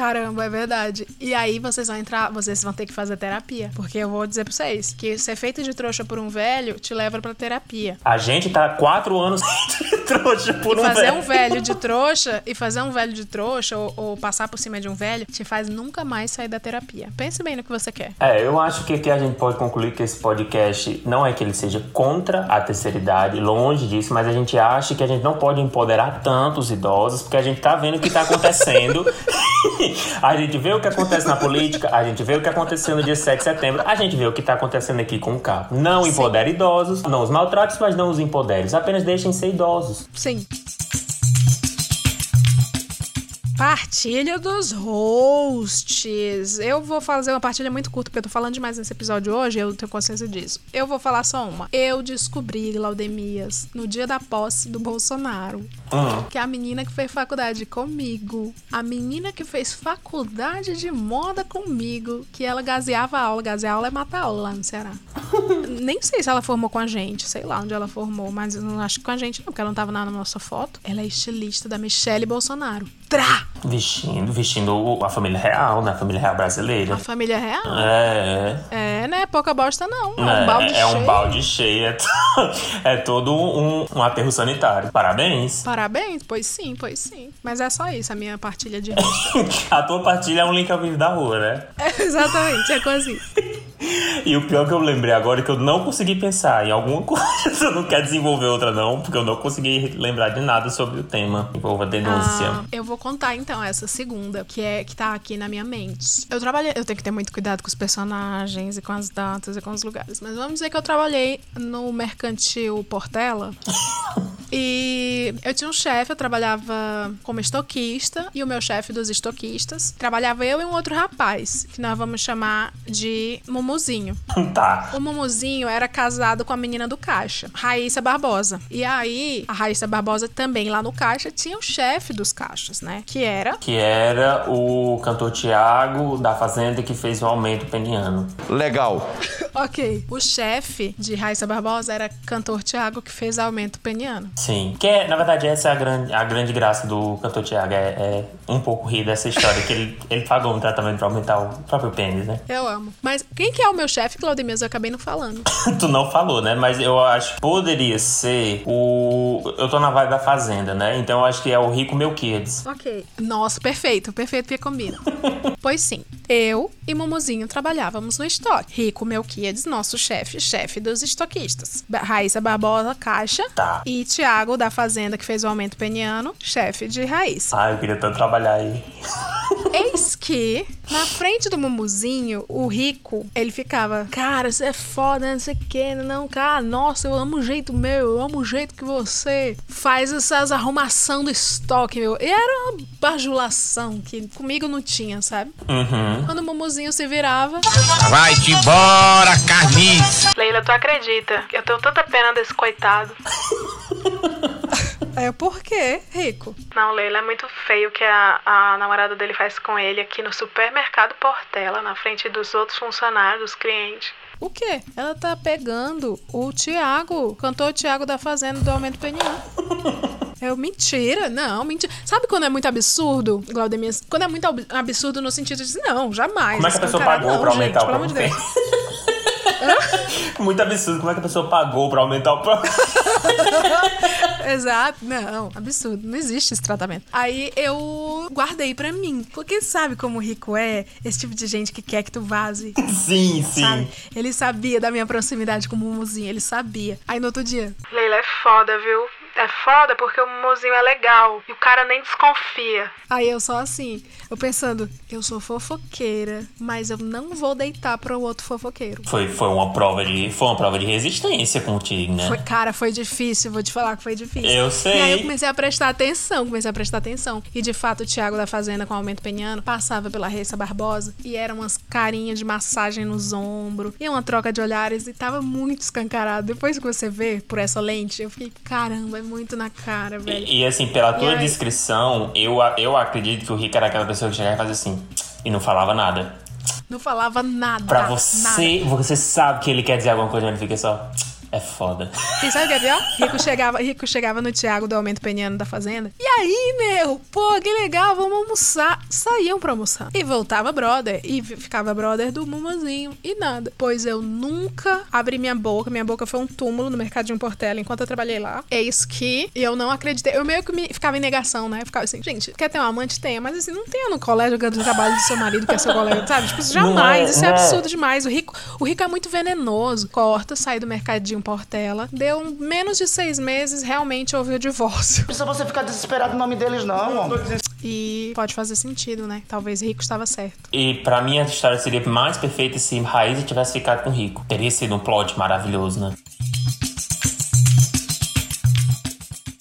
Caramba, é verdade. E aí vocês vão entrar, vocês vão ter que fazer terapia. Porque eu vou dizer pra vocês que ser feito de trouxa por um velho te leva pra terapia. A gente tá quatro anos de trouxa por E um fazer velho. um velho de trouxa, e fazer um velho de trouxa, ou, ou passar por cima de um velho, te faz nunca mais sair da terapia. Pense bem no que você quer. É, eu acho que aqui a gente pode concluir que esse podcast não é que ele seja contra a terceira idade, longe disso, mas a gente acha que a gente não pode empoderar tanto os idosos, porque a gente tá vendo o que tá acontecendo. a gente vê o que acontece na política, a gente vê o que aconteceu no dia 7 de setembro, a gente vê o que tá acontecendo aqui com o carro. Não empodere idosos, não os maltrate, mas não os empodere. Apenas deixem ser idosos. Sim. Partilha dos hosts. Eu vou fazer uma partilha muito curta, porque eu tô falando demais nesse episódio hoje, eu tenho consciência disso. Eu vou falar só uma. Eu descobri, Laudemias, no dia da posse do Bolsonaro, Hum. que a menina que fez faculdade comigo, a menina que fez faculdade de moda comigo, que ela gaseava a aula. Gasear aula é matar aula lá no Ceará. Nem sei se ela formou com a gente, sei lá onde ela formou, mas eu não acho que com a gente não, porque ela não tava na nossa foto. Ela é estilista da Michelle Bolsonaro. Vestindo, vestindo a família real, né? A família real brasileira. A família real? É, É, né? Pouca bosta não. É, é. um balde é um cheio. balde cheio. É, é todo um, um aterro sanitário. Parabéns. Parabéns, pois sim, pois sim. Mas é só isso, a minha partilha de. A tua partilha é um link ao vivo da rua, né? É, exatamente, é coisa assim. E o pior que eu lembrei agora é que eu não consegui pensar em alguma coisa. Eu não quero desenvolver outra, não, porque eu não consegui lembrar de nada sobre o tema. Envolva denúncia. Ah, eu vou contar então essa segunda, que é que tá aqui na minha mente. Eu trabalhei, eu tenho que ter muito cuidado com os personagens e com as datas e com os lugares, mas vamos dizer que eu trabalhei no mercantil Portela. E eu tinha um chefe, eu trabalhava como estoquista, e o meu chefe dos estoquistas trabalhava eu e um outro rapaz, que nós vamos chamar de Mumuzinho. Tá. O Mumuzinho era casado com a menina do caixa, Raíssa Barbosa. E aí, a Raíssa Barbosa também lá no caixa tinha o chefe dos caixas, né? Que era. Que era o cantor Tiago da Fazenda que fez o aumento peniano. Legal. Ok. O chefe de Raíssa Barbosa era cantor Tiago que fez aumento peniano. Sim. Que é, na verdade, essa é a grande, a grande graça do cantor Tiago. É, é um pouco rir dessa história, que ele, ele pagou um tratamento pra aumentar o próprio pênis, né? Eu amo. Mas quem que é o meu chefe, Claudemir? Eu acabei não falando. tu não falou, né? Mas eu acho que poderia ser o. Eu tô na vibe da Fazenda, né? Então eu acho que é o Rico Melquiades. Ok. Nossa, perfeito, perfeito que combina. pois sim, eu e Mumuzinho trabalhávamos no estoque. Rico Melquiades, nosso chefe, chefe dos estoquistas. Raíssa Barbosa, caixa. Tá. E Tiago, da Fazenda, que fez o aumento peniano, chefe de Raíssa. Ai, eu queria tanto trabalhar aí. Eis que, na frente do Mumuzinho, o rico, ele ficava, cara, você é foda, não sei o que, não, cara, nossa, eu amo o jeito meu, eu amo o jeito que você faz essas arrumação do estoque, meu. E era uma bajulação que comigo não tinha, sabe? Uhum. Quando o Mumuzinho se virava. Vai-te embora, Carnice. Leila, tu acredita? Eu tenho tanta pena desse coitado. É por quê, Rico? Não, Leila, é muito feio o que a, a namorada dele faz com ele aqui no supermercado Portela, na frente dos outros funcionários, dos clientes. O quê? Ela tá pegando o Tiago, cantor Tiago da Fazenda do Aumento Peniano. É mentira, não, mentira. Sabe quando é muito absurdo, Glaudemir? Quando é muito ab- absurdo no sentido de não, jamais. Como é que a pessoa pagou não, pra gente, aumentar pelo o amor de Deus. Muito absurdo. Como é que a pessoa pagou pra aumentar o próprio. Exato, não, absurdo, não existe esse tratamento. Aí eu guardei pra mim, porque sabe como o rico é? Esse tipo de gente que quer que tu vaze. Sim, sim. Sabe? Ele sabia da minha proximidade com o Mumuzinho, ele sabia. Aí no outro dia, Leila é foda, viu? É foda porque o mozinho é legal e o cara nem desconfia. Aí eu só assim, eu pensando, eu sou fofoqueira, mas eu não vou deitar para o outro fofoqueiro. Foi, foi uma prova de. Foi uma prova de resistência contigo, né? Foi, cara, foi difícil, vou te falar que foi difícil. Eu sei. E aí eu comecei a prestar atenção, comecei a prestar atenção. E de fato, o Thiago da Fazenda com o Aumento Peniano passava pela Reissa Barbosa e eram umas carinhas de massagem nos ombros e uma troca de olhares e tava muito escancarado. Depois que você vê por essa lente, eu fiquei, caramba, é muito na cara, velho. E, e, assim, pela tua E aí- descrição, eu, a- eu acredito que o Rick era aquela pessoa que chegava e fazia assim. E não falava nada. Não falava nada. Pra nada. você, você sabe que ele quer dizer alguma coisa, mas ele fica só. É foda. E sabe o que é pior? Rico chegava, Rico chegava no Thiago do Aumento Peniano da Fazenda. E aí, meu? Pô, que legal, vamos almoçar. Saíam pra almoçar. E voltava brother. E fi- ficava brother do Mumuzinho. E nada. Pois eu nunca abri minha boca. Minha boca foi um túmulo no Mercadinho Portela enquanto eu trabalhei lá. É isso que eu não acreditei. Eu meio que me, ficava em negação, né? Eu ficava assim, gente, quer ter um amante? Tenha. Mas assim, não tenha no colégio do trabalho do seu marido, que é seu colega, sabe? Tipo, Não jamais. é, isso é é. absurdo demais. O Rico, o Rico é muito venenoso. Corta, sai do mercadinho Portela. Deu menos de seis meses, realmente houve o divórcio. Não precisa você ficar desesperado no nome deles, não, homem. E pode fazer sentido, né? Talvez Rico estava certo. E pra mim a história seria mais perfeita se Raíssa tivesse ficado com o Rico. Teria sido um plot maravilhoso, né?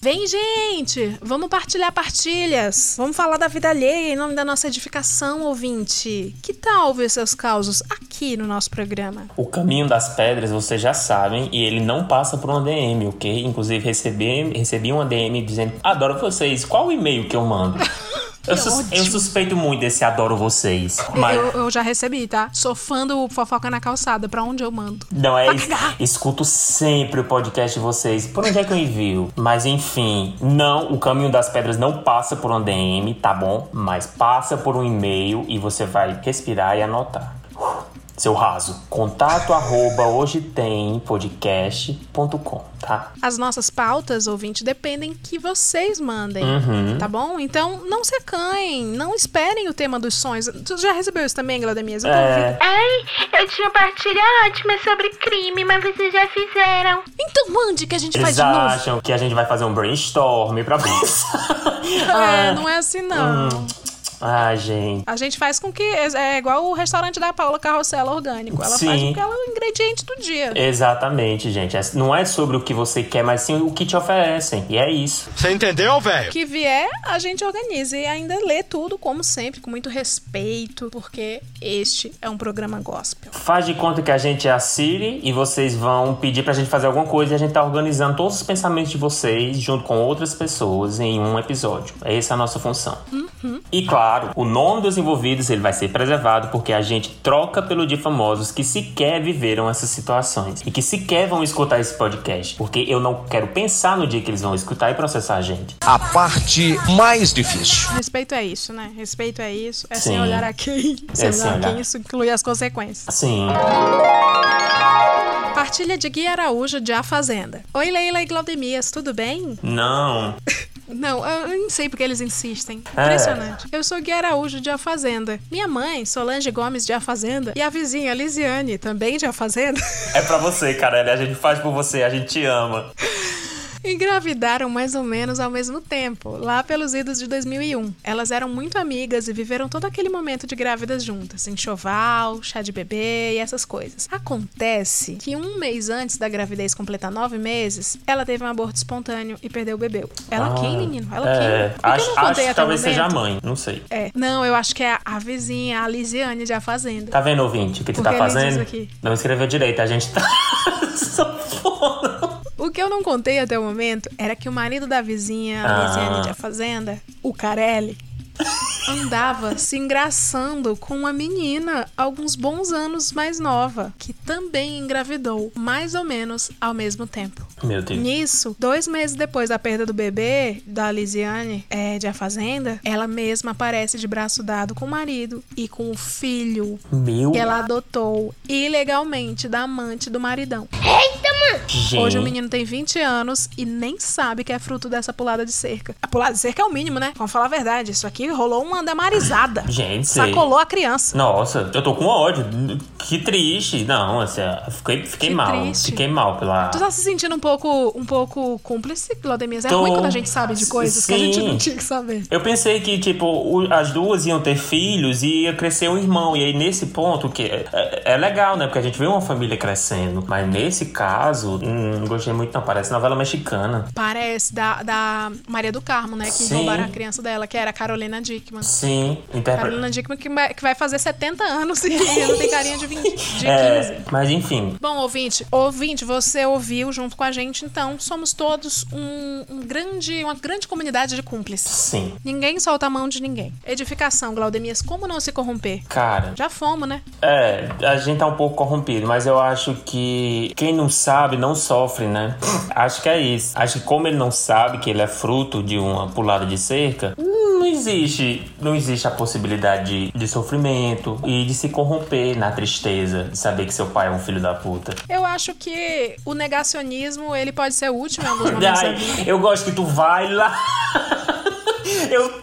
Vem, gente! Vamos partilhar partilhas. Vamos falar da vida alheia em nome da nossa edificação, ouvinte. Que tal ver seus causos aqui no nosso programa? O caminho das pedras vocês já sabem e ele não passa por uma DM, ok? Inclusive recebi, recebi uma DM dizendo: Adoro vocês, qual o e-mail que eu mando? Eu, sus- eu suspeito muito desse adoro vocês. Mas. Eu, eu já recebi, tá? Sou fã do Fofoca na Calçada. Pra onde eu mando? Não é isso. Escuto sempre o podcast de vocês. Por onde é que eu envio? Mas enfim, não, o caminho das pedras não passa por um DM, tá bom? Mas passa por um e-mail e você vai respirar e anotar. Seu raso. Contato arroba hoje tem podcast.com, tá? As nossas pautas, ouvinte, dependem que vocês mandem, Uhum. tá bom? Então, não se acanhem, não esperem o tema dos sonhos. Tu já recebeu isso também, Glaudemias? Eu tô É. Ai, eu tinha partilha ótima sobre crime, mas vocês já fizeram. Então mande que a gente faz Eles de novo. acham que a gente vai fazer um brainstorm pra pensar. É, não é assim não. Hum. Ai, gente. A gente faz com que. É igual o restaurante da Paula Carrossela Orgânico. Ela faz Sim. com que ela é o ingrediente do dia. Exatamente, gente. É- Não é sobre o que você quer, mas sim o que te oferecem. E é isso. Você entendeu, O velho? que vier, a gente organiza e ainda lê tudo, como sempre, com muito respeito, porque este é um programa gospel. Faz de conta que a gente é a Siri e vocês vão pedir pra gente fazer alguma coisa e a gente tá organizando todos os pensamentos de vocês junto com outras pessoas em um episódio. Essa é a nossa função. Uhum. E claro, o nome dos envolvidos ele vai ser preservado porque a gente troca pelo de famosos que sequer viveram essas situações e que sequer vão escutar esse podcast, porque eu não quero pensar no dia que eles vão escutar e processar a gente. A parte mais difícil. Respeito é isso, né? Respeito é isso. É Sim. sem olhar a quem. É Sem sem olhar a olhar. quem, isso inclui as consequências. Sim. Partilha de Gui Araújo de A Fazenda. Oi, Leila e Glaudemias, tudo bem? Não. Não, eu nem sei porque eles insistem. É. Impressionante. Eu sou Gui Araújo de A Fazenda. Minha mãe, Solange Gomes de A Fazenda. E a vizinha, Lisiane, também de A Fazenda. É pra você, Carelli. A gente faz por você, a gente te ama. Engravidaram mais ou menos ao mesmo tempo, lá pelos idos de 2001. Elas eram muito amigas e viveram todo aquele momento de grávidas juntas, enxoval, chá de bebê e essas coisas. Acontece que um mês antes da gravidez completar nove meses, ela teve um aborto espontâneo e perdeu o bebê. Ela Ah, quem, menino? Ela é. quem? Acho, acho que talvez seja a mãe, não sei. É, não, eu acho que é a vizinha, a Lisiane de A Fazenda. Tá vendo, ouvinte, o que tu Porque tá fazendo? Não escreveu direito, a gente tá. O que eu não contei até o momento era que o marido da vizinha, a Ah. Lisiane de A Fazenda, o Carelli, andava se engraçando com uma menina alguns bons anos mais nova, que também engravidou, mais ou menos ao mesmo tempo. Meu Deus. Nisso, dois meses depois da perda do bebê, da Lisiane, é, de A Fazenda, ela mesma aparece de braço dado com o marido e com o filho Meu. que ela adotou ilegalmente da amante do maridão. Eita, Gente. Hoje o menino tem 20 anos e nem sabe que é fruto dessa pulada de cerca. A pulada de cerca é o mínimo, né? Vamos falar a verdade. Isso aqui rolou uma damarizada. Gente. Sacolou a criança. Nossa, eu tô com ódio. Que triste. Não, assim, fiquei, fiquei Que mal. triste. Fiquei mal pela. Tu tá se sentindo um pouco, um pouco cúmplice, Claudemias? É Tô. ruim quando a gente sabe de coisas que a gente Sim. não tinha que saber. Eu pensei que, tipo, as duas iam ter filhos e ia crescer um irmão. E aí, nesse ponto, que é, é- é legal, né? Porque a gente vê uma família crescendo. Mas nesse caso, hum, não gostei muito, não. Parece novela mexicana. Parece da, da Maria do Carmo, né? Que Sim. roubaram a criança dela, que era a Carolina Dickman. Sim, interpreta. Carolina Dickman que vai, que vai fazer 70 anos e não tem carinha de, 20, de 15. É, mas enfim. Bom, ouvinte, ouvinte, você ouviu junto com a gente, então somos todos um, um grande, uma grande comunidade de cúmplices. Sim. Ninguém solta a mão de ninguém. Edificação, Glaudemias, como não se corromper? Cara. Já fomos, né? É, a gente tá um pouco corrompido, mas eu acho que quem não sabe não sofre, né? Acho que é isso. Acho que como ele não sabe que ele é fruto de uma pulada de cerca, não existe, não existe a possibilidade de, de sofrimento e de se corromper na tristeza de saber que seu pai é um filho da puta. Eu acho que o negacionismo, ele pode ser útil em alguns momentos Ai, eu gosto que tu vai lá. eu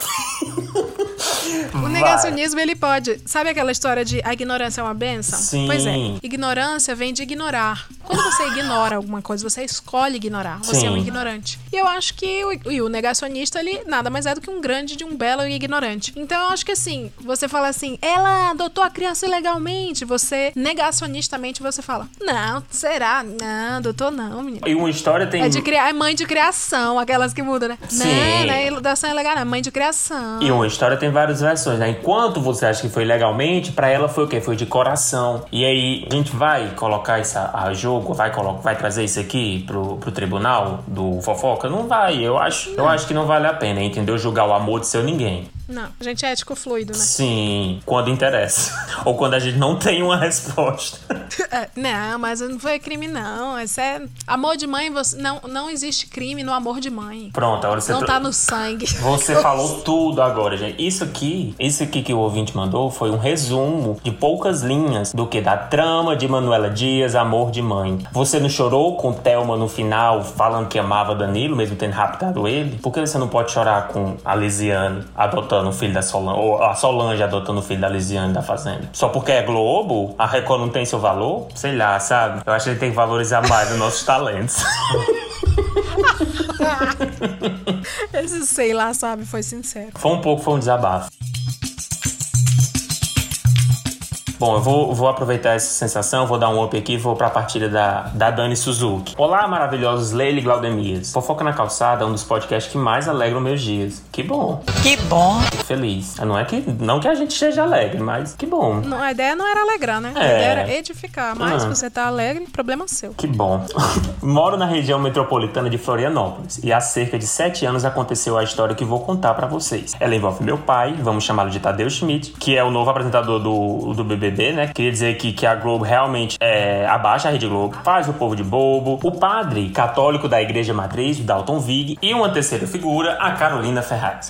O negacionismo, ele pode. Sabe aquela história de a ignorância é uma benção? Sim. Pois é. Ignorância vem de ignorar. Quando você ignora alguma coisa, você escolhe ignorar. Você Sim. é um ignorante. E eu acho que o, o negacionista, ele nada mais é do que um grande de um belo ignorante. Então eu acho que assim, você fala assim, ela adotou a criança ilegalmente. Você, negacionistamente, você fala, não, será? Não, adotou não, menino. E uma história tem. É, de criar, é mãe de criação, aquelas que mudam, né? Sim. Não, não é adoção ilegal, não, é mãe de criação. E uma história tem várias né? Enquanto você acha que foi legalmente, pra ela foi o quê? Foi de coração. E aí, a gente vai colocar isso a jogo, vai, colo- vai trazer isso aqui pro, pro tribunal do fofoca? Não vai. Eu acho, eu acho que não vale a pena, entendeu? Julgar o amor de seu ninguém. Não, a gente é ético fluido, né? Sim, quando interessa. Ou quando a gente não tem uma resposta. É, não, mas não foi crime, não. Isso é. Amor de mãe, você... não, não existe crime no amor de mãe. Pronto, agora você Não tá no sangue. Você falou tudo agora, gente. Isso aqui, isso aqui que o ouvinte mandou foi um resumo de poucas linhas do que da trama de Manuela Dias, Amor de Mãe. Você não chorou com Thelma no final, falando que amava Danilo, mesmo tendo raptado ele? Por que você não pode chorar com a Lisiane adotando o filho da Solange, ou a Solange adotando o filho da Lisiane da Fazenda? Só porque é Globo, a Record não tem seu valor? Sei lá, sabe? Eu acho que ele tem que valorizar mais os nossos talentos. Esse sei lá, sabe, foi sincero. Foi um pouco, foi um desabafo. Bom, eu vou, vou aproveitar essa sensação, vou dar um up aqui e vou pra partida da, da Dani Suzuki. Olá, maravilhosos Leile e Glaudemias. Fofoca na Calçada é um dos podcasts que mais alegram meus dias. Que bom. Que bom. Feliz. Não é que, não que a gente esteja alegre, mas que bom. Não, a ideia não era alegrar, né? A É. ideia era edificar. Mas Ah. se você tá alegre, problema seu. Que bom. Moro na região metropolitana de Florianópolis e há cerca de sete anos aconteceu a história que vou contar pra vocês. Ela envolve meu pai, vamos chamá-lo de Tadeu Schmidt, que é o novo apresentador do, do BBB, né? Queria dizer aqui que a Globo realmente é, abaixa a Rede Globo, faz o povo de bobo. O padre católico da Igreja Matriz, o Dalton Vig, e uma terceira figura, a Carolina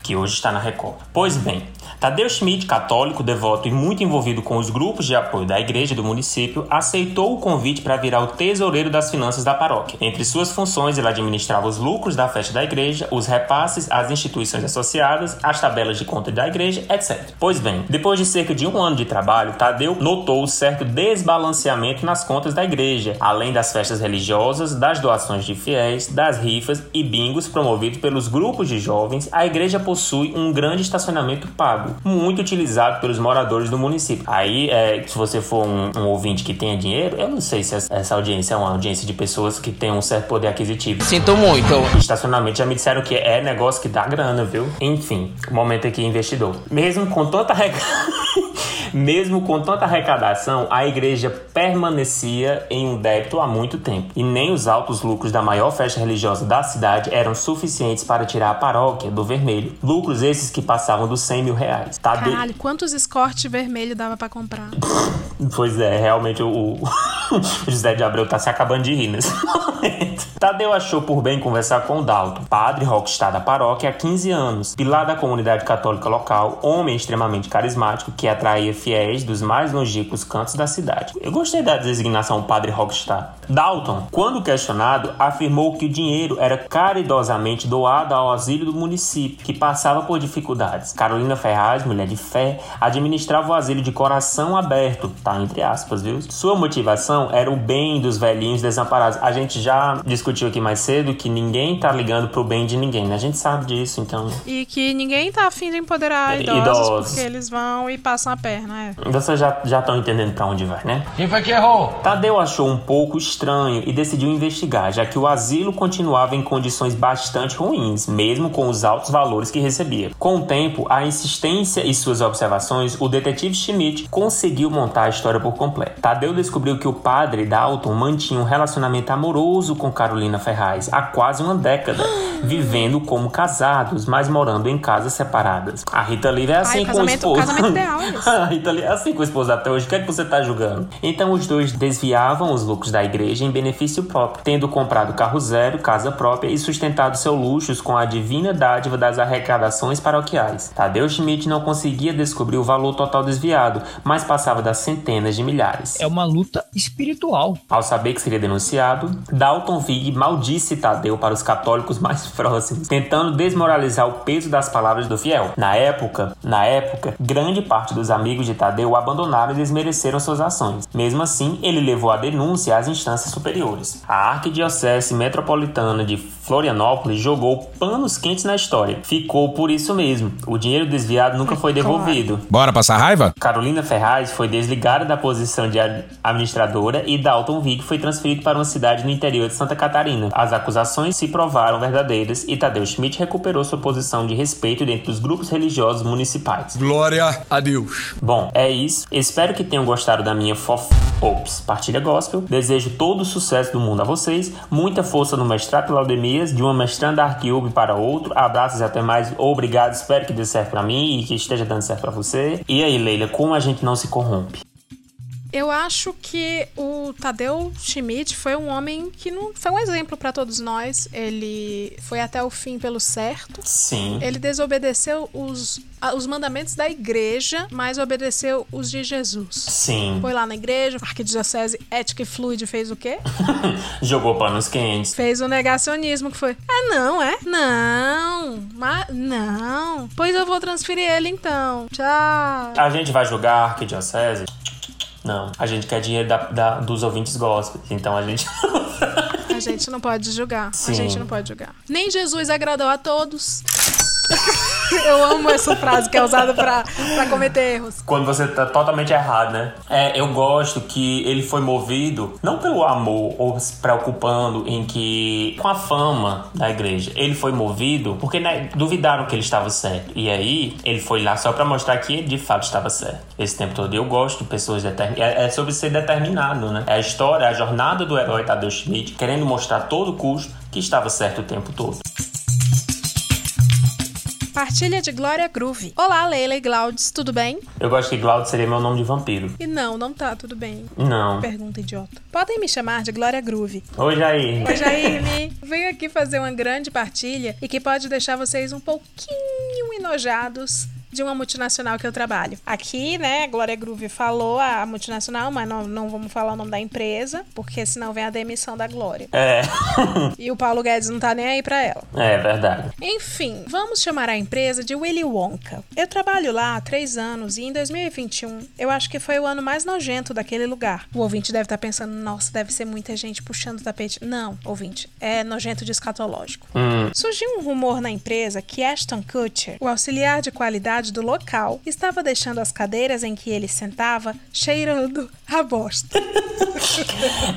Que hoje está na Record. Pois bem, Tadeu Schmidt, católico, devoto e muito envolvido com os grupos de apoio da igreja do município, aceitou o convite para virar o tesoureiro das finanças da paróquia. Entre suas funções, ele administrava os lucros da festa da igreja, os repasses às instituições associadas, as tabelas de conta da igreja, etc. Pois bem, depois de cerca de um ano de trabalho, Tadeu notou certo desbalanceamento nas contas da igreja, além das festas religiosas, das doações de fiéis, das rifas e bingos promovidos pelos grupos de jovens. A igreja possui um grande estacionamento pago, muito utilizado pelos moradores do município. Aí, é, se você for um, um ouvinte que tenha dinheiro, eu não sei se essa- essa audiência é uma audiência de pessoas que têm um certo poder aquisitivo. Sinto muito. Estacionamento já me disseram que é negócio que dá grana, viu? Enfim, momento aqui investidor. Mesmo com tanta regra... Mesmo com tanta arrecadação, a igreja permanecia em um débito há muito tempo. E nem os altos lucros da maior festa religiosa da cidade eram suficientes para tirar a paróquia do vermelho. Lucros esses que passavam dos 100 mil reais. Tá de- Caralho, quantos escorte vermelho dava pra comprar? Pois é, realmente o, o José de Abreu tá se acabando de rir nesse momento. Tadeu achou por bem conversar com o Dalton, padre rockstar da paróquia há 15 anos, pilar da comunidade católica local, homem extremamente carismático que atraía fiéis dos mais longínquos cantos da cidade. Eu gostei da designação padre rockstar. Dalton, quando questionado, afirmou que o dinheiro era caridosamente doado ao asilo do município, que passava por dificuldades. Carolina Ferraz, mulher de fé, administrava o asilo de coração aberto, tá entre aspas, viu? Sua motivação era o bem dos velhinhos desamparados. A gente já discutiu aqui mais cedo que ninguém tá ligando pro bem de ninguém, né? A gente sabe disso, então. E que ninguém tá afim de empoderar idosos, idosos. porque eles vão e passam a perna, é. Vocês já já estão entendendo pra onde vai, né? Quem foi que errou? Tadeu achou um pouco estranho e decidiu investigar, já que o asilo continuava em condições bastante ruins, mesmo com os altos valores que recebia. Com o tempo, a insistência e suas observações, o detetive Schmidt conseguiu montar a história por completo. Tadeu descobriu que o padre Dalton mantinha um relacionamento amoroso com Carolina Ferraz há quase uma década, vivendo como casados, mas morando em casas separadas. A Rita Lee é assim Ai, com o esposo. ideal. A Rita Lee é assim com o esposo até hoje. O que é que você tá julgando? Então os dois desviavam os lucros da igreja em benefício próprio, tendo comprado carro zero, casa própria e sustentado seus luxos com a divina dádiva das arrecadações paroquiais. Tadeu Schmidt não conseguia descobrir o valor total desviado, mas passava das centenas de milhares. É uma luta espiritual. Ao saber que seria denunciado, Dalton Vig maldisse Tadeu para os católicos mais próximos, tentando desmoralizar o peso das palavras do fiel. Na época, na época, grande parte dos amigos de Tadeu o abandonaram e desmereceram suas ações. Mesmo assim, ele levou a denúncia às instâncias superiores. A Arquidiocese Metropolitana de Florianópolis jogou panos quentes na história. Ficou por isso mesmo. O dinheiro desviado nunca foi devolvido. Bora passar raiva? Carolina Ferraz foi desligada da posição de ad- administradora e Dalton Vig foi transferido para uma cidade no interior de Santa Catarina. As acusações se provaram verdadeiras e Tadeu Schmidt recuperou sua posição de respeito dentro dos grupos religiosos municipais. Glória a Deus. Bom, é isso. Espero que tenham gostado da minha fof... Ops, partilha gospel. Desejo todo o sucesso do mundo a vocês. Muita força no mestrado Laudemias, de uma mestranda Arquiub para outro. Abraços e até mais. Obrigado, espero que dê certo pra mim e que esteja dando certo pra você. E aí, Leila, como a gente não se corrompe? Eu acho que o Tadeu Schmidt foi um homem que não foi um exemplo pra todos nós. Ele foi até o fim pelo certo. Sim. Ele desobedeceu os, os mandamentos da igreja, mas obedeceu os de Jesus. Sim. Foi lá na igreja, arquidiocese ética e fluide fez o quê? Jogou panos quentes. Fez o negacionismo, que foi. Ah, não, é? Não. Mas, não. Pois eu vou transferir ele então. Tchau. A gente vai julgar arquidiocese? Não. A gente quer dinheiro da, da- dos ouvintes gospel. Então a gente. A gente não pode julgar. Sim. A gente não pode julgar. Nem Jesus agradou a todos. Eu amo essa frase que é usada pra, pra cometer erros. Quando você tá totalmente errado, né? É, eu gosto que ele foi movido não pelo amor ou se preocupando em que com a fama da igreja. Ele foi movido porque né, duvidaram que ele estava certo. E aí ele foi lá só pra mostrar que ele de fato estava certo. Esse tempo todo. Eu gosto de pessoas determinadas. É, é sobre ser determinado, né? É a história, a jornada do herói Tadeu Schmidt querendo mostrar a todo custo que estava certo o tempo todo. Partilha de Glória Groove. Olá, Leila e Glaudes, tudo bem? Eu gosto que Glaude seria meu nome de vampiro. E não, não tá tudo bem. Não. Pergunta idiota. Podem me chamar de Glória Groove. Oi, Jair. Oi, Jaime. Venho aqui fazer uma grande partilha e que pode deixar vocês um pouquinho enojados de uma multinacional que eu trabalho. Aqui, né, a Glória Groove falou a multinacional, mas não, não vamos falar o nome da empresa, porque senão vem a demissão da Glória. É. E o Paulo Guedes não tá nem aí pra ela. é verdade. Enfim, vamos chamar a empresa de Willy Wonka. Eu trabalho lá há três anos e em 2021 eu acho que foi o ano mais nojento daquele lugar. O ouvinte deve estar pensando, nossa, deve ser muita gente puxando o tapete. Não, ouvinte, é nojento de escatológico. Hum. Surgiu um rumor na empresa que Ashton Kutcher, o auxiliar de qualidade do local estava deixando as cadeiras em que ele sentava cheirando a bosta.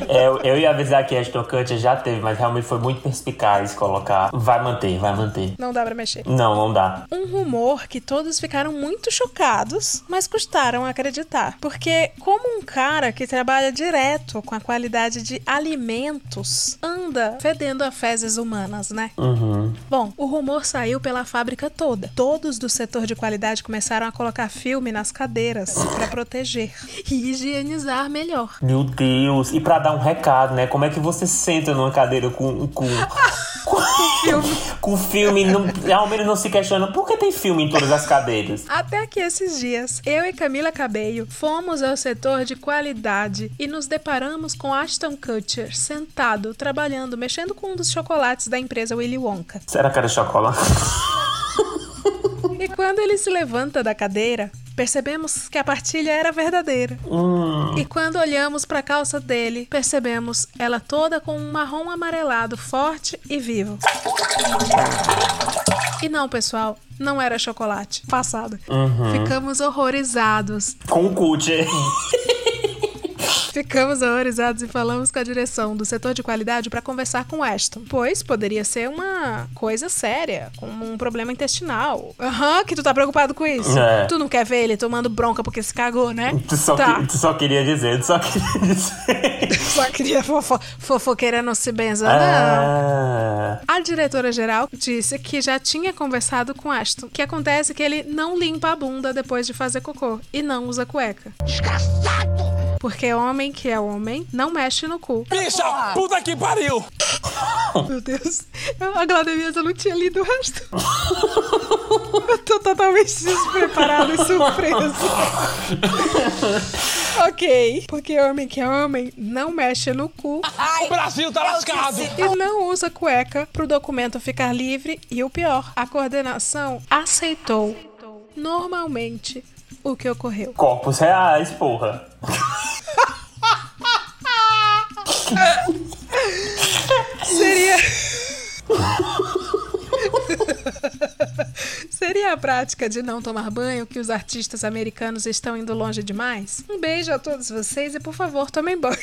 É, eu, ia avisar que a Kutcher já teve, mas realmente foi muito perspicaz colocar. Vai manter, vai manter. Não dá pra mexer. Não, não dá. Um rumor que todos ficaram muito chocados, mas custaram acreditar. Porque, como um cara que trabalha direto com a qualidade de alimentos anda fedendo a fezes humanas, né? Uhum. Bom, o rumor saiu pela fábrica toda. Todos do setor de qualidade começaram a colocar filme nas cadeiras para proteger e higienizar melhor. Meu Deus. E pra dar um recado, né? Como é que você senta numa cadeira com. com. com filme. com filme, não, ao menos não se questiona por que tem filme em todas as cadeiras. Até que esses dias, eu e Camila Cabello fomos ao setor de qualidade e nos deparamos com Ashton Kutcher sentado, trabalhando, mexendo com um dos chocolates da empresa Willy Wonka. Será que era chocolate? E quando ele se levanta da cadeira, percebemos que a partilha era verdadeira. Hum. E quando olhamos para a calça dele, percebemos ela toda com um marrom amarelado forte e vivo. E não, pessoal, não era chocolate. Passado. Uhum. Ficamos horrorizados. Com o Kutcher. Ficamos horrorizados e falamos com a direção do setor de qualidade para conversar com Ashton, pois poderia ser uma coisa séria, como um problema intestinal. Aham, que tu tá preocupado com isso. É. Tu não quer ver ele tomando bronca porque se cagou, né? Tu só, tá. que- tu só queria dizer, tu só queria dizer. Só queria fofo fofoqueira não se benza, não. Ah. A diretora-geral disse que já tinha conversado com Ashton, que acontece que ele não limpa a bunda depois de fazer cocô e não usa cueca. Desgraçado! Porque homem que é homem não mexe no cu. Bicha, puta que pariu! Meu Deus, eu- a Glaudemir eu não tinha lido o resto. Eu tô totalmente despreparada e surpresa. ok, porque homem que é homem não mexe no cu. O Brasil tá lascado! E não usa cueca pro documento ficar livre e o pior, a coordenação aceitou normalmente o que ocorreu. Corpos reais, porra. Seria. Seria a prática de não tomar banho que os artistas americanos estão indo longe demais? Um beijo a todos vocês e por favor tomem banho.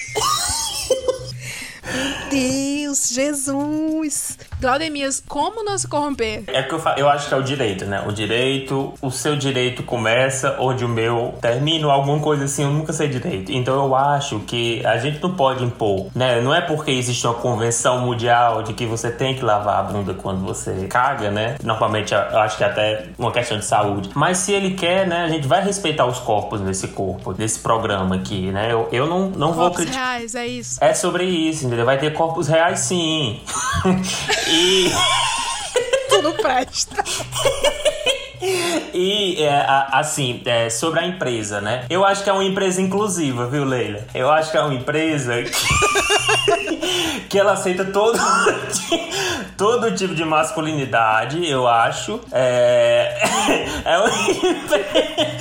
Meu Deus, Jesus! Glaudemias, como não se corromper? É que eu, eu acho que é o direito, né? O direito, o seu direito começa onde o meu termina, alguma coisa assim, eu nunca sei direito. Então eu acho que a gente não pode impor, né? Não é porque existe uma convenção mundial de que você tem que lavar a bunda quando você caga, né? Normalmente eu acho que é até uma questão de saúde. Mas se ele quer, né? A gente vai respeitar os corpos desse corpo, desse programa aqui, né? Eu, eu não, não vou Corpos criticar. reais, é isso. É sobre isso, entendeu? Vai ter corpos reais sim. e. Tudo presta. E, é, a- assim, é, sobre a empresa, né? Eu acho que é uma empresa inclusiva, viu, Leila? Eu acho que é uma empresa que, que ela aceita todo, todo tipo de masculinidade, eu acho. É, é uma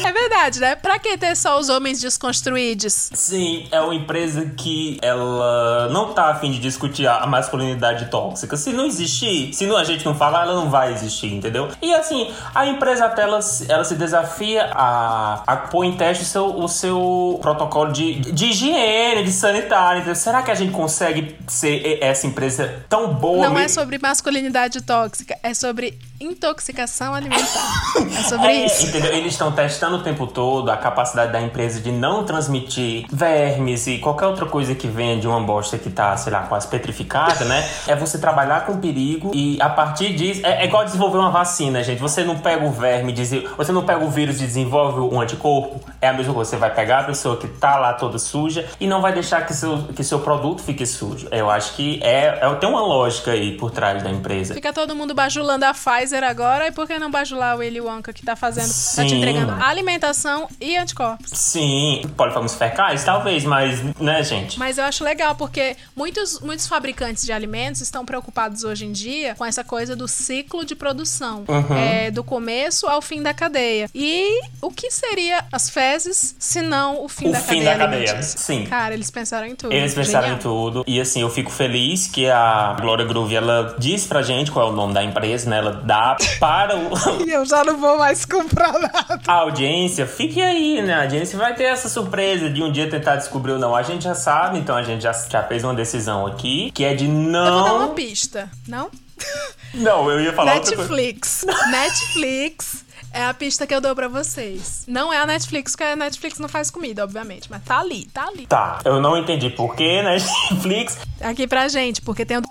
É verdade, né? Pra que ter só os homens desconstruídos? Sim, é uma empresa que ela não tá afim de discutir a masculinidade tóxica. Se não existir, se não, a gente não falar, ela não vai existir, entendeu? E assim, a empresa até ela, se- ela se desafia a, a pôr em teste o seu, o seu protocolo de, de higiene, de sanitário. entendeu? Será que a gente consegue ser essa empresa tão boa? Não é mesmo? sobre masculinidade tóxica, é sobre intoxicação alimentar. É sobre É, isso. Entendeu? Eles estão testando o tempo todo a capacidade da empresa de não transmitir vermes e qualquer outra coisa que venha de uma bosta que tá, sei lá, quase petrificada, né? É você trabalhar com perigo e a partir disso. É, é igual desenvolver uma vacina, gente. Você não pega o verme, você não pega o vírus e desenvolve um anticorpo. É a mesma coisa. Você vai pegar a pessoa que tá lá toda suja e não vai deixar que seu, que seu produto fique sujo. Eu acho que é, é tem uma lógica aí por trás da empresa. Fica todo mundo bajulando a Pfizer agora, e por que não bajular o Willy Wonka que tá fazendo, tá te Sim. entregando alimentação e anticorpos? Sim, poliformes fecais, talvez, mas, né, gente? Mas eu acho legal, porque muitos, muitos fabricantes de alimentos estão preocupados hoje em dia com essa coisa do ciclo de produção. Uhum. É, do começo ao fim da cadeia. E o que seria as fezes, se não o fim O da fim cadeia da cadeia, sim. Cara, eles pensaram em tudo. Eles pensaram Genial. em tudo. E assim, eu fico feliz que a Glória Groove, ela diz pra gente qual é o nome da empresa, né? Ela dá para o... E eu já não vou mais comprar nada. a audiência. Fique aí, né? A audiência vai ter essa surpresa de um dia tentar descobrir ou não. A gente já sabe, então a gente já, já fez uma decisão aqui, que é de Eu vou dar não... uma pista, não? Não, eu ia falar outra coisa. Netflix. Netflix é a pista que eu dou pra vocês. Não é a Netflix, porque a Netflix não faz comida, obviamente. Mas tá ali, tá ali. Tá, eu não entendi por que Netflix Aqui pra gente, porque tem o.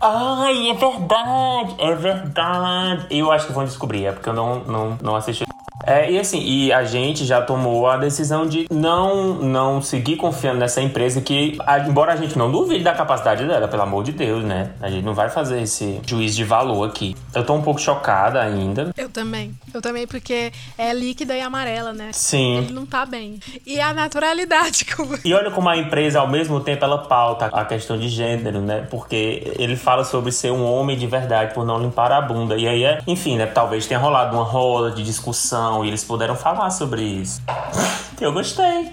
Ai, é verdade, é verdade. Eu acho que vão descobrir, é porque eu não, não, não assisti. É, e assim, e a gente já tomou a decisão de não, não seguir confiando nessa empresa que, embora a gente não duvide da capacidade dela, pelo amor de Deus, né? A gente não vai fazer esse juiz de valor aqui. Eu tô um pouco chocada ainda. Eu também. Eu também, porque é líquida e amarela, né? Sim. Ele não tá bem. E a naturalidade como. E olha como a empresa, ao mesmo tempo, ela pauta a questão de gênero, né? Porque ele fala sobre ser um homem de verdade por não limpar a bunda. E aí, é, enfim, né? Talvez tenha rolado uma roda de discussão e eles puderam falar sobre isso. Eu gostei.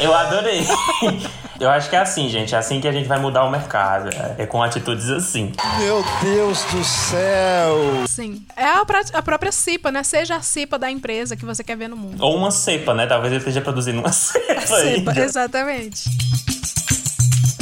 Eu adorei. Eu acho que é assim, gente. É assim que a gente vai mudar o mercado. É com atitudes assim. Meu Deus do céu! Sim. É a, a própria cipa, né? Seja a cipa da empresa que você quer ver no mundo. Ou uma cepa, né? Talvez ele esteja produzindo uma cepa Cipa, ainda. exatamente.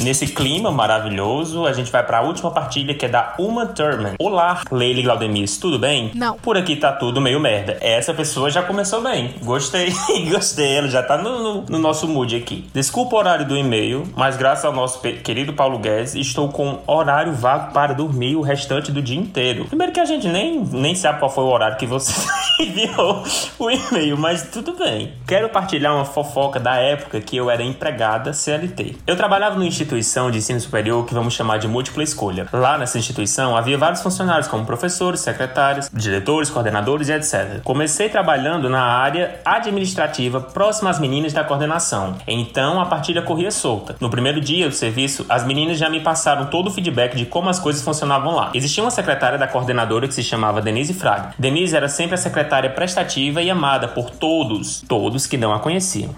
Nesse clima maravilhoso, a gente vai para a última partilha que é da Uma Thurman. Olá, Leila Glaudemis, tudo bem? Não. Por aqui tá tudo meio merda. Essa pessoa já começou bem. Gostei, gostei. Ela já tá no, no- no nosso mood aqui. Desculpa o horário do e-mail, mas graças ao nosso querido Paulo Guedes, estou com horário vago para dormir o restante do dia inteiro. Primeiro que a gente nem, nem sabe qual foi o horário que você enviou o e-mail, mas tudo bem. Quero partilhar uma fofoca da época que eu era empregada CLT. Eu trabalhava numa instituição de ensino superior que vamos chamar de múltipla escolha. Lá nessa instituição havia vários funcionários, como professores, secretários, diretores, coordenadores e etc. Comecei trabalhando na área administrativa próxima às meninas da coordenação. Então a partilha corria solta. No primeiro dia do serviço, as meninas já me passaram todo o feedback de como as coisas funcionavam lá. Existia uma secretária da coordenadora que se chamava Denise Fraga. Denise era sempre a secretária prestativa e amada por todos, todos que não a conheciam.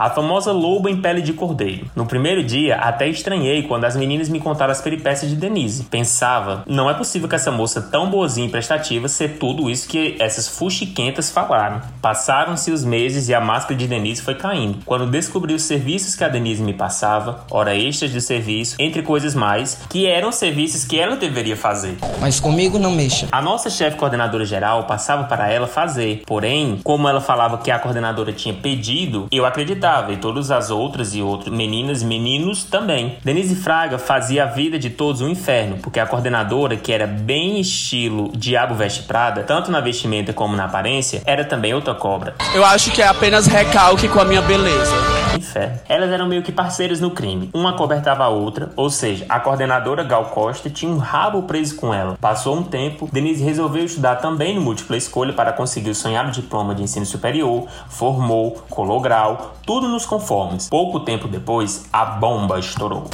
A famosa loba em pele de cordeiro. No primeiro dia, até estranhei quando as meninas me contaram as peripécias de Denise. Pensava, não é possível que essa moça tão boazinha e prestativa ser tudo isso que essas fuxiquentas falaram. Passaram-se os meses e a máscara de Denise foi caindo. Quando descobri os serviços que a Denise me passava, hora extras de serviço, entre coisas mais, que eram serviços que ela deveria fazer. Mas comigo não mexa. A nossa chefe coordenadora geral passava para ela fazer. Porém, como ela falava que a coordenadora tinha pedido, eu acreditava e todas as outras e outras meninas e meninos também. Denise Fraga fazia a vida de todos um inferno, porque a coordenadora, que era bem estilo Diabo Veste Prada, tanto na vestimenta como na aparência, era também outra cobra. Eu acho que é apenas recalque com a minha beleza. Inferno. Elas eram meio que parceiras no crime. Uma cobertava a outra, ou seja, a coordenadora Gal Costa tinha um rabo preso com ela. Passou um tempo, Denise resolveu estudar também no múltipla escolha para conseguir o sonhado diploma de ensino superior, formou, colou grau, tudo nos conformes. Pouco tempo depois, a bomba estourou.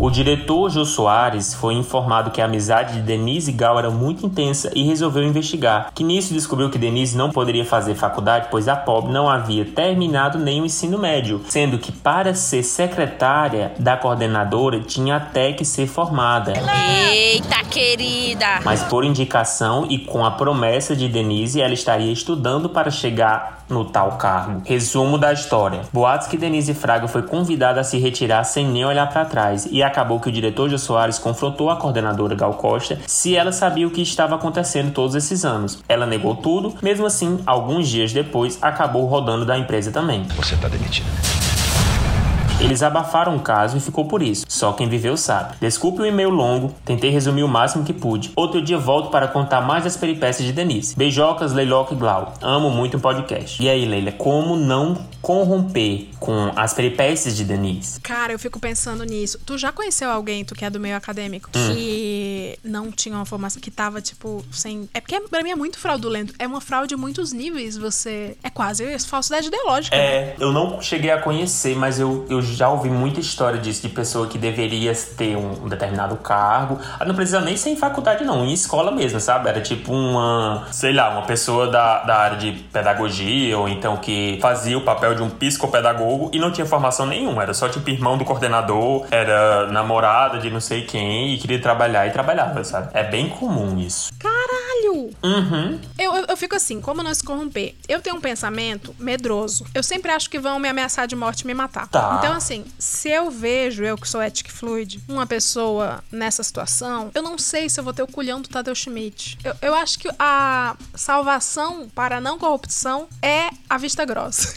O diretor Jô Soares foi informado que a amizade de Denise e Gal era muito intensa e resolveu investigar. Que nisso descobriu que Denise não poderia fazer faculdade, pois a pobre não havia terminado nem o ensino médio, sendo que para ser secretária da coordenadora tinha até que ser formada. Eita, querida. Mas por indicação e com a promessa de Denise, ela estaria estudando para chegar no tal cargo. Resumo da história. Boatos que Denise Fraga foi convidada a se retirar sem nem olhar para trás e acabou que o diretor Jô Soares confrontou a coordenadora Gal Costa se ela sabia o que estava acontecendo todos esses anos. Ela negou tudo, mesmo assim, alguns dias depois, acabou rodando da empresa também. Você tá demitida. Eles abafaram o caso e ficou por isso. Só quem viveu sabe. Desculpe o e-mail longo, tentei resumir o máximo que pude. Outro dia volto para contar mais das peripécias de Denise. Beijocas, Leiloca e Glau. Amo muito o podcast. E aí, Leila, como não corromper com as peripécias de Denise? Cara, eu fico pensando nisso. Tu já conheceu alguém, tu que é do meio acadêmico, Hum. que não tinha uma formação, que tava, tipo, sem. É porque pra mim é muito fraudulento. É uma fraude de muitos níveis. Você. É quase falsidade ideológica. né? É, eu não cheguei a conhecer, mas eu, eu já ouvi muita história disso, de pessoa que deveria ter um, um determinado cargo. Ah, Não precisa nem ser em faculdade, não, em escola mesmo, sabe? Era tipo uma, sei lá, uma pessoa da, da área de pedagogia, ou então que fazia o papel de um psicopedagogo e não tinha formação nenhuma. Era só tipo irmão do coordenador, era namorada de não sei quem e queria trabalhar e trabalhava, sabe? É bem comum isso. Uhum. Eu, eu, eu fico assim, como não se corromper? Eu tenho um pensamento medroso. Eu sempre acho que vão me ameaçar de morte e me matar. Tá. Então, assim, se eu vejo, eu que sou ética e fluid, uma pessoa nessa situação, eu não sei se eu vou ter o culhão do Tadeu Schmidt. Eu, eu acho que a salvação para a não corrupção é a vista grossa.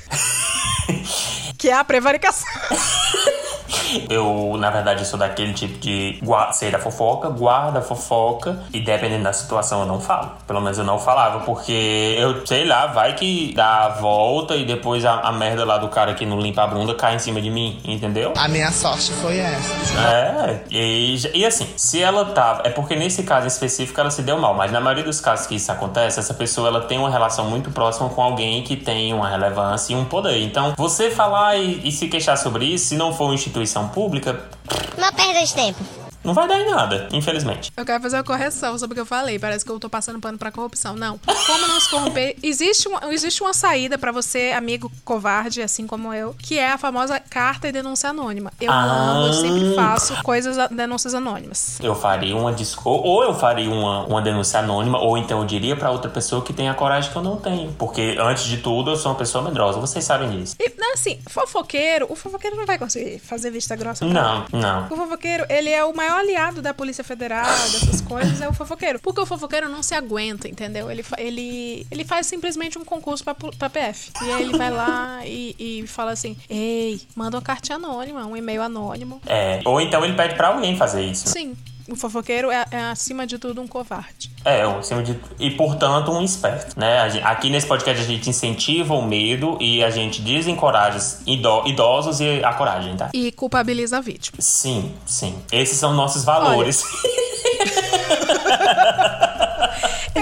que é a prevaricação. Eu, na verdade, sou daquele tipo de sei da fofoca, guarda a fofoca e dependendo da situação eu não falo. Pelo menos eu não falava, porque eu, sei lá, vai que dá a volta e depois a, a merda lá do cara que não limpa a bunda cai em cima de mim, entendeu? A minha sorte foi essa. É, e, e assim, se ela tava. É porque nesse caso específico ela se deu mal, mas na maioria dos casos que isso acontece, essa pessoa ela tem uma relação muito próxima com alguém que tem uma relevância e um poder. Então, você falar e, e se queixar sobre isso, se não for uma instituição pública, Não perda de tempo. Não vai dar em nada, infelizmente. Eu quero fazer uma correção sobre o que eu falei. Parece que eu tô passando pano pra corrupção. Não. Como não se corromper? Existe uma, existe uma saída pra você, amigo covarde, assim como eu, que é a famosa carta e denúncia anônima. Eu Ah. amo, eu sempre faço coisas, denúncias anônimas. Eu faria uma disco ou, eu faria uma, uma denúncia anônima, ou então eu diria pra outra pessoa que tem a coragem que eu não tenho. Porque, antes de tudo, eu sou uma pessoa medrosa. Vocês sabem disso. E, não, assim, fofoqueiro, o fofoqueiro não vai conseguir fazer vista grossa. Não, mim. não. O fofoqueiro, ele é o maior aliado da Polícia Federal, dessas coisas, é o fofoqueiro. Porque o fofoqueiro não se aguenta, entendeu? Ele, ele, ele faz simplesmente um concurso pra, pra PF. E aí ele vai lá e, e fala assim: Ei, manda uma cartinha anônima, um e-mail anônimo. É, ou então ele pede pra alguém fazer isso. Sim, o fofoqueiro é, é, acima de tudo, um covarde. É, acima de e portanto um esperto, né? A gen- Aqui nesse podcast a gente incentiva o medo e a gente desencoraja ido- idosos e a coragem, tá? E culpabiliza a vítima. Sim, sim. Esses são nossos valores.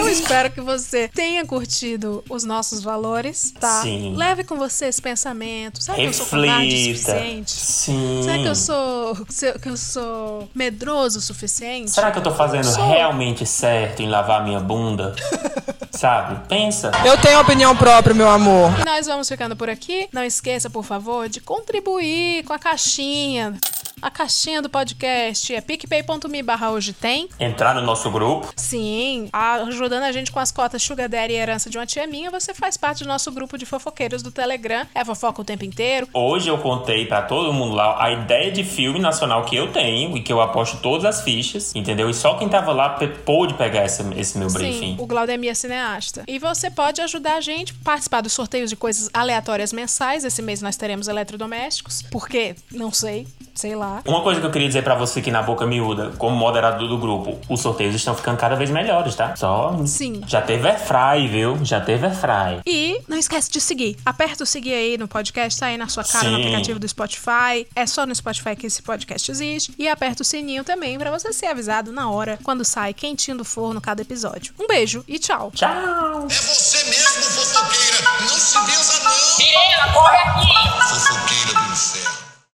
Eu espero que você tenha curtido os nossos valores, tá? Sim. Leve com você esse pensamento. Será que eu sou covarde o Reflita. suficiente? Sim. Será que eu sou, que eu sou medroso o suficiente? Será que eu tô fazendo Sou. realmente certo em lavar minha bunda? Sabe? Pensa. Eu tenho opinião própria, meu amor. E nós vamos ficando por aqui. Não esqueça, por favor, de contribuir com a caixinha. A caixinha do podcast é picpay.me barra hoje tem. Entrar no nosso grupo. Sim, ajudando a gente com as cotas Sugar Daddy e herança de uma tia minha, você faz parte do nosso grupo de fofoqueiros do Telegram. É fofoca o tempo inteiro. Hoje eu contei pra todo mundo lá a ideia de filme nacional que eu tenho e que eu aposto todas as fichas, entendeu? E só quem tava lá pôde pegar esse, esse meu briefing. Sim, o Glaudemir é cineasta. E você pode ajudar a gente a participar dos sorteios de coisas aleatórias mensais. Esse mês nós teremos eletrodomésticos. Porque, não sei, sei lá. Uma coisa que eu queria dizer pra você aqui na boca miúda, como moderador do grupo, os sorteios estão ficando cada vez melhores, tá? Só. Sim. Já teve airfry, viu? Já teve airfry. E não esquece de seguir. Aperta o seguir aí no podcast, tá aí na sua cara no Sim. aplicativo do Spotify. É só no Spotify que esse podcast existe. E aperta o sininho também pra você ser avisado na hora quando sai quentinho do forno cada episódio. Um beijo e tchau. Tchau. É você mesmo, fofoqueira. Não se benza, não. Menina, corre aqui. Fofoqueira do inferno.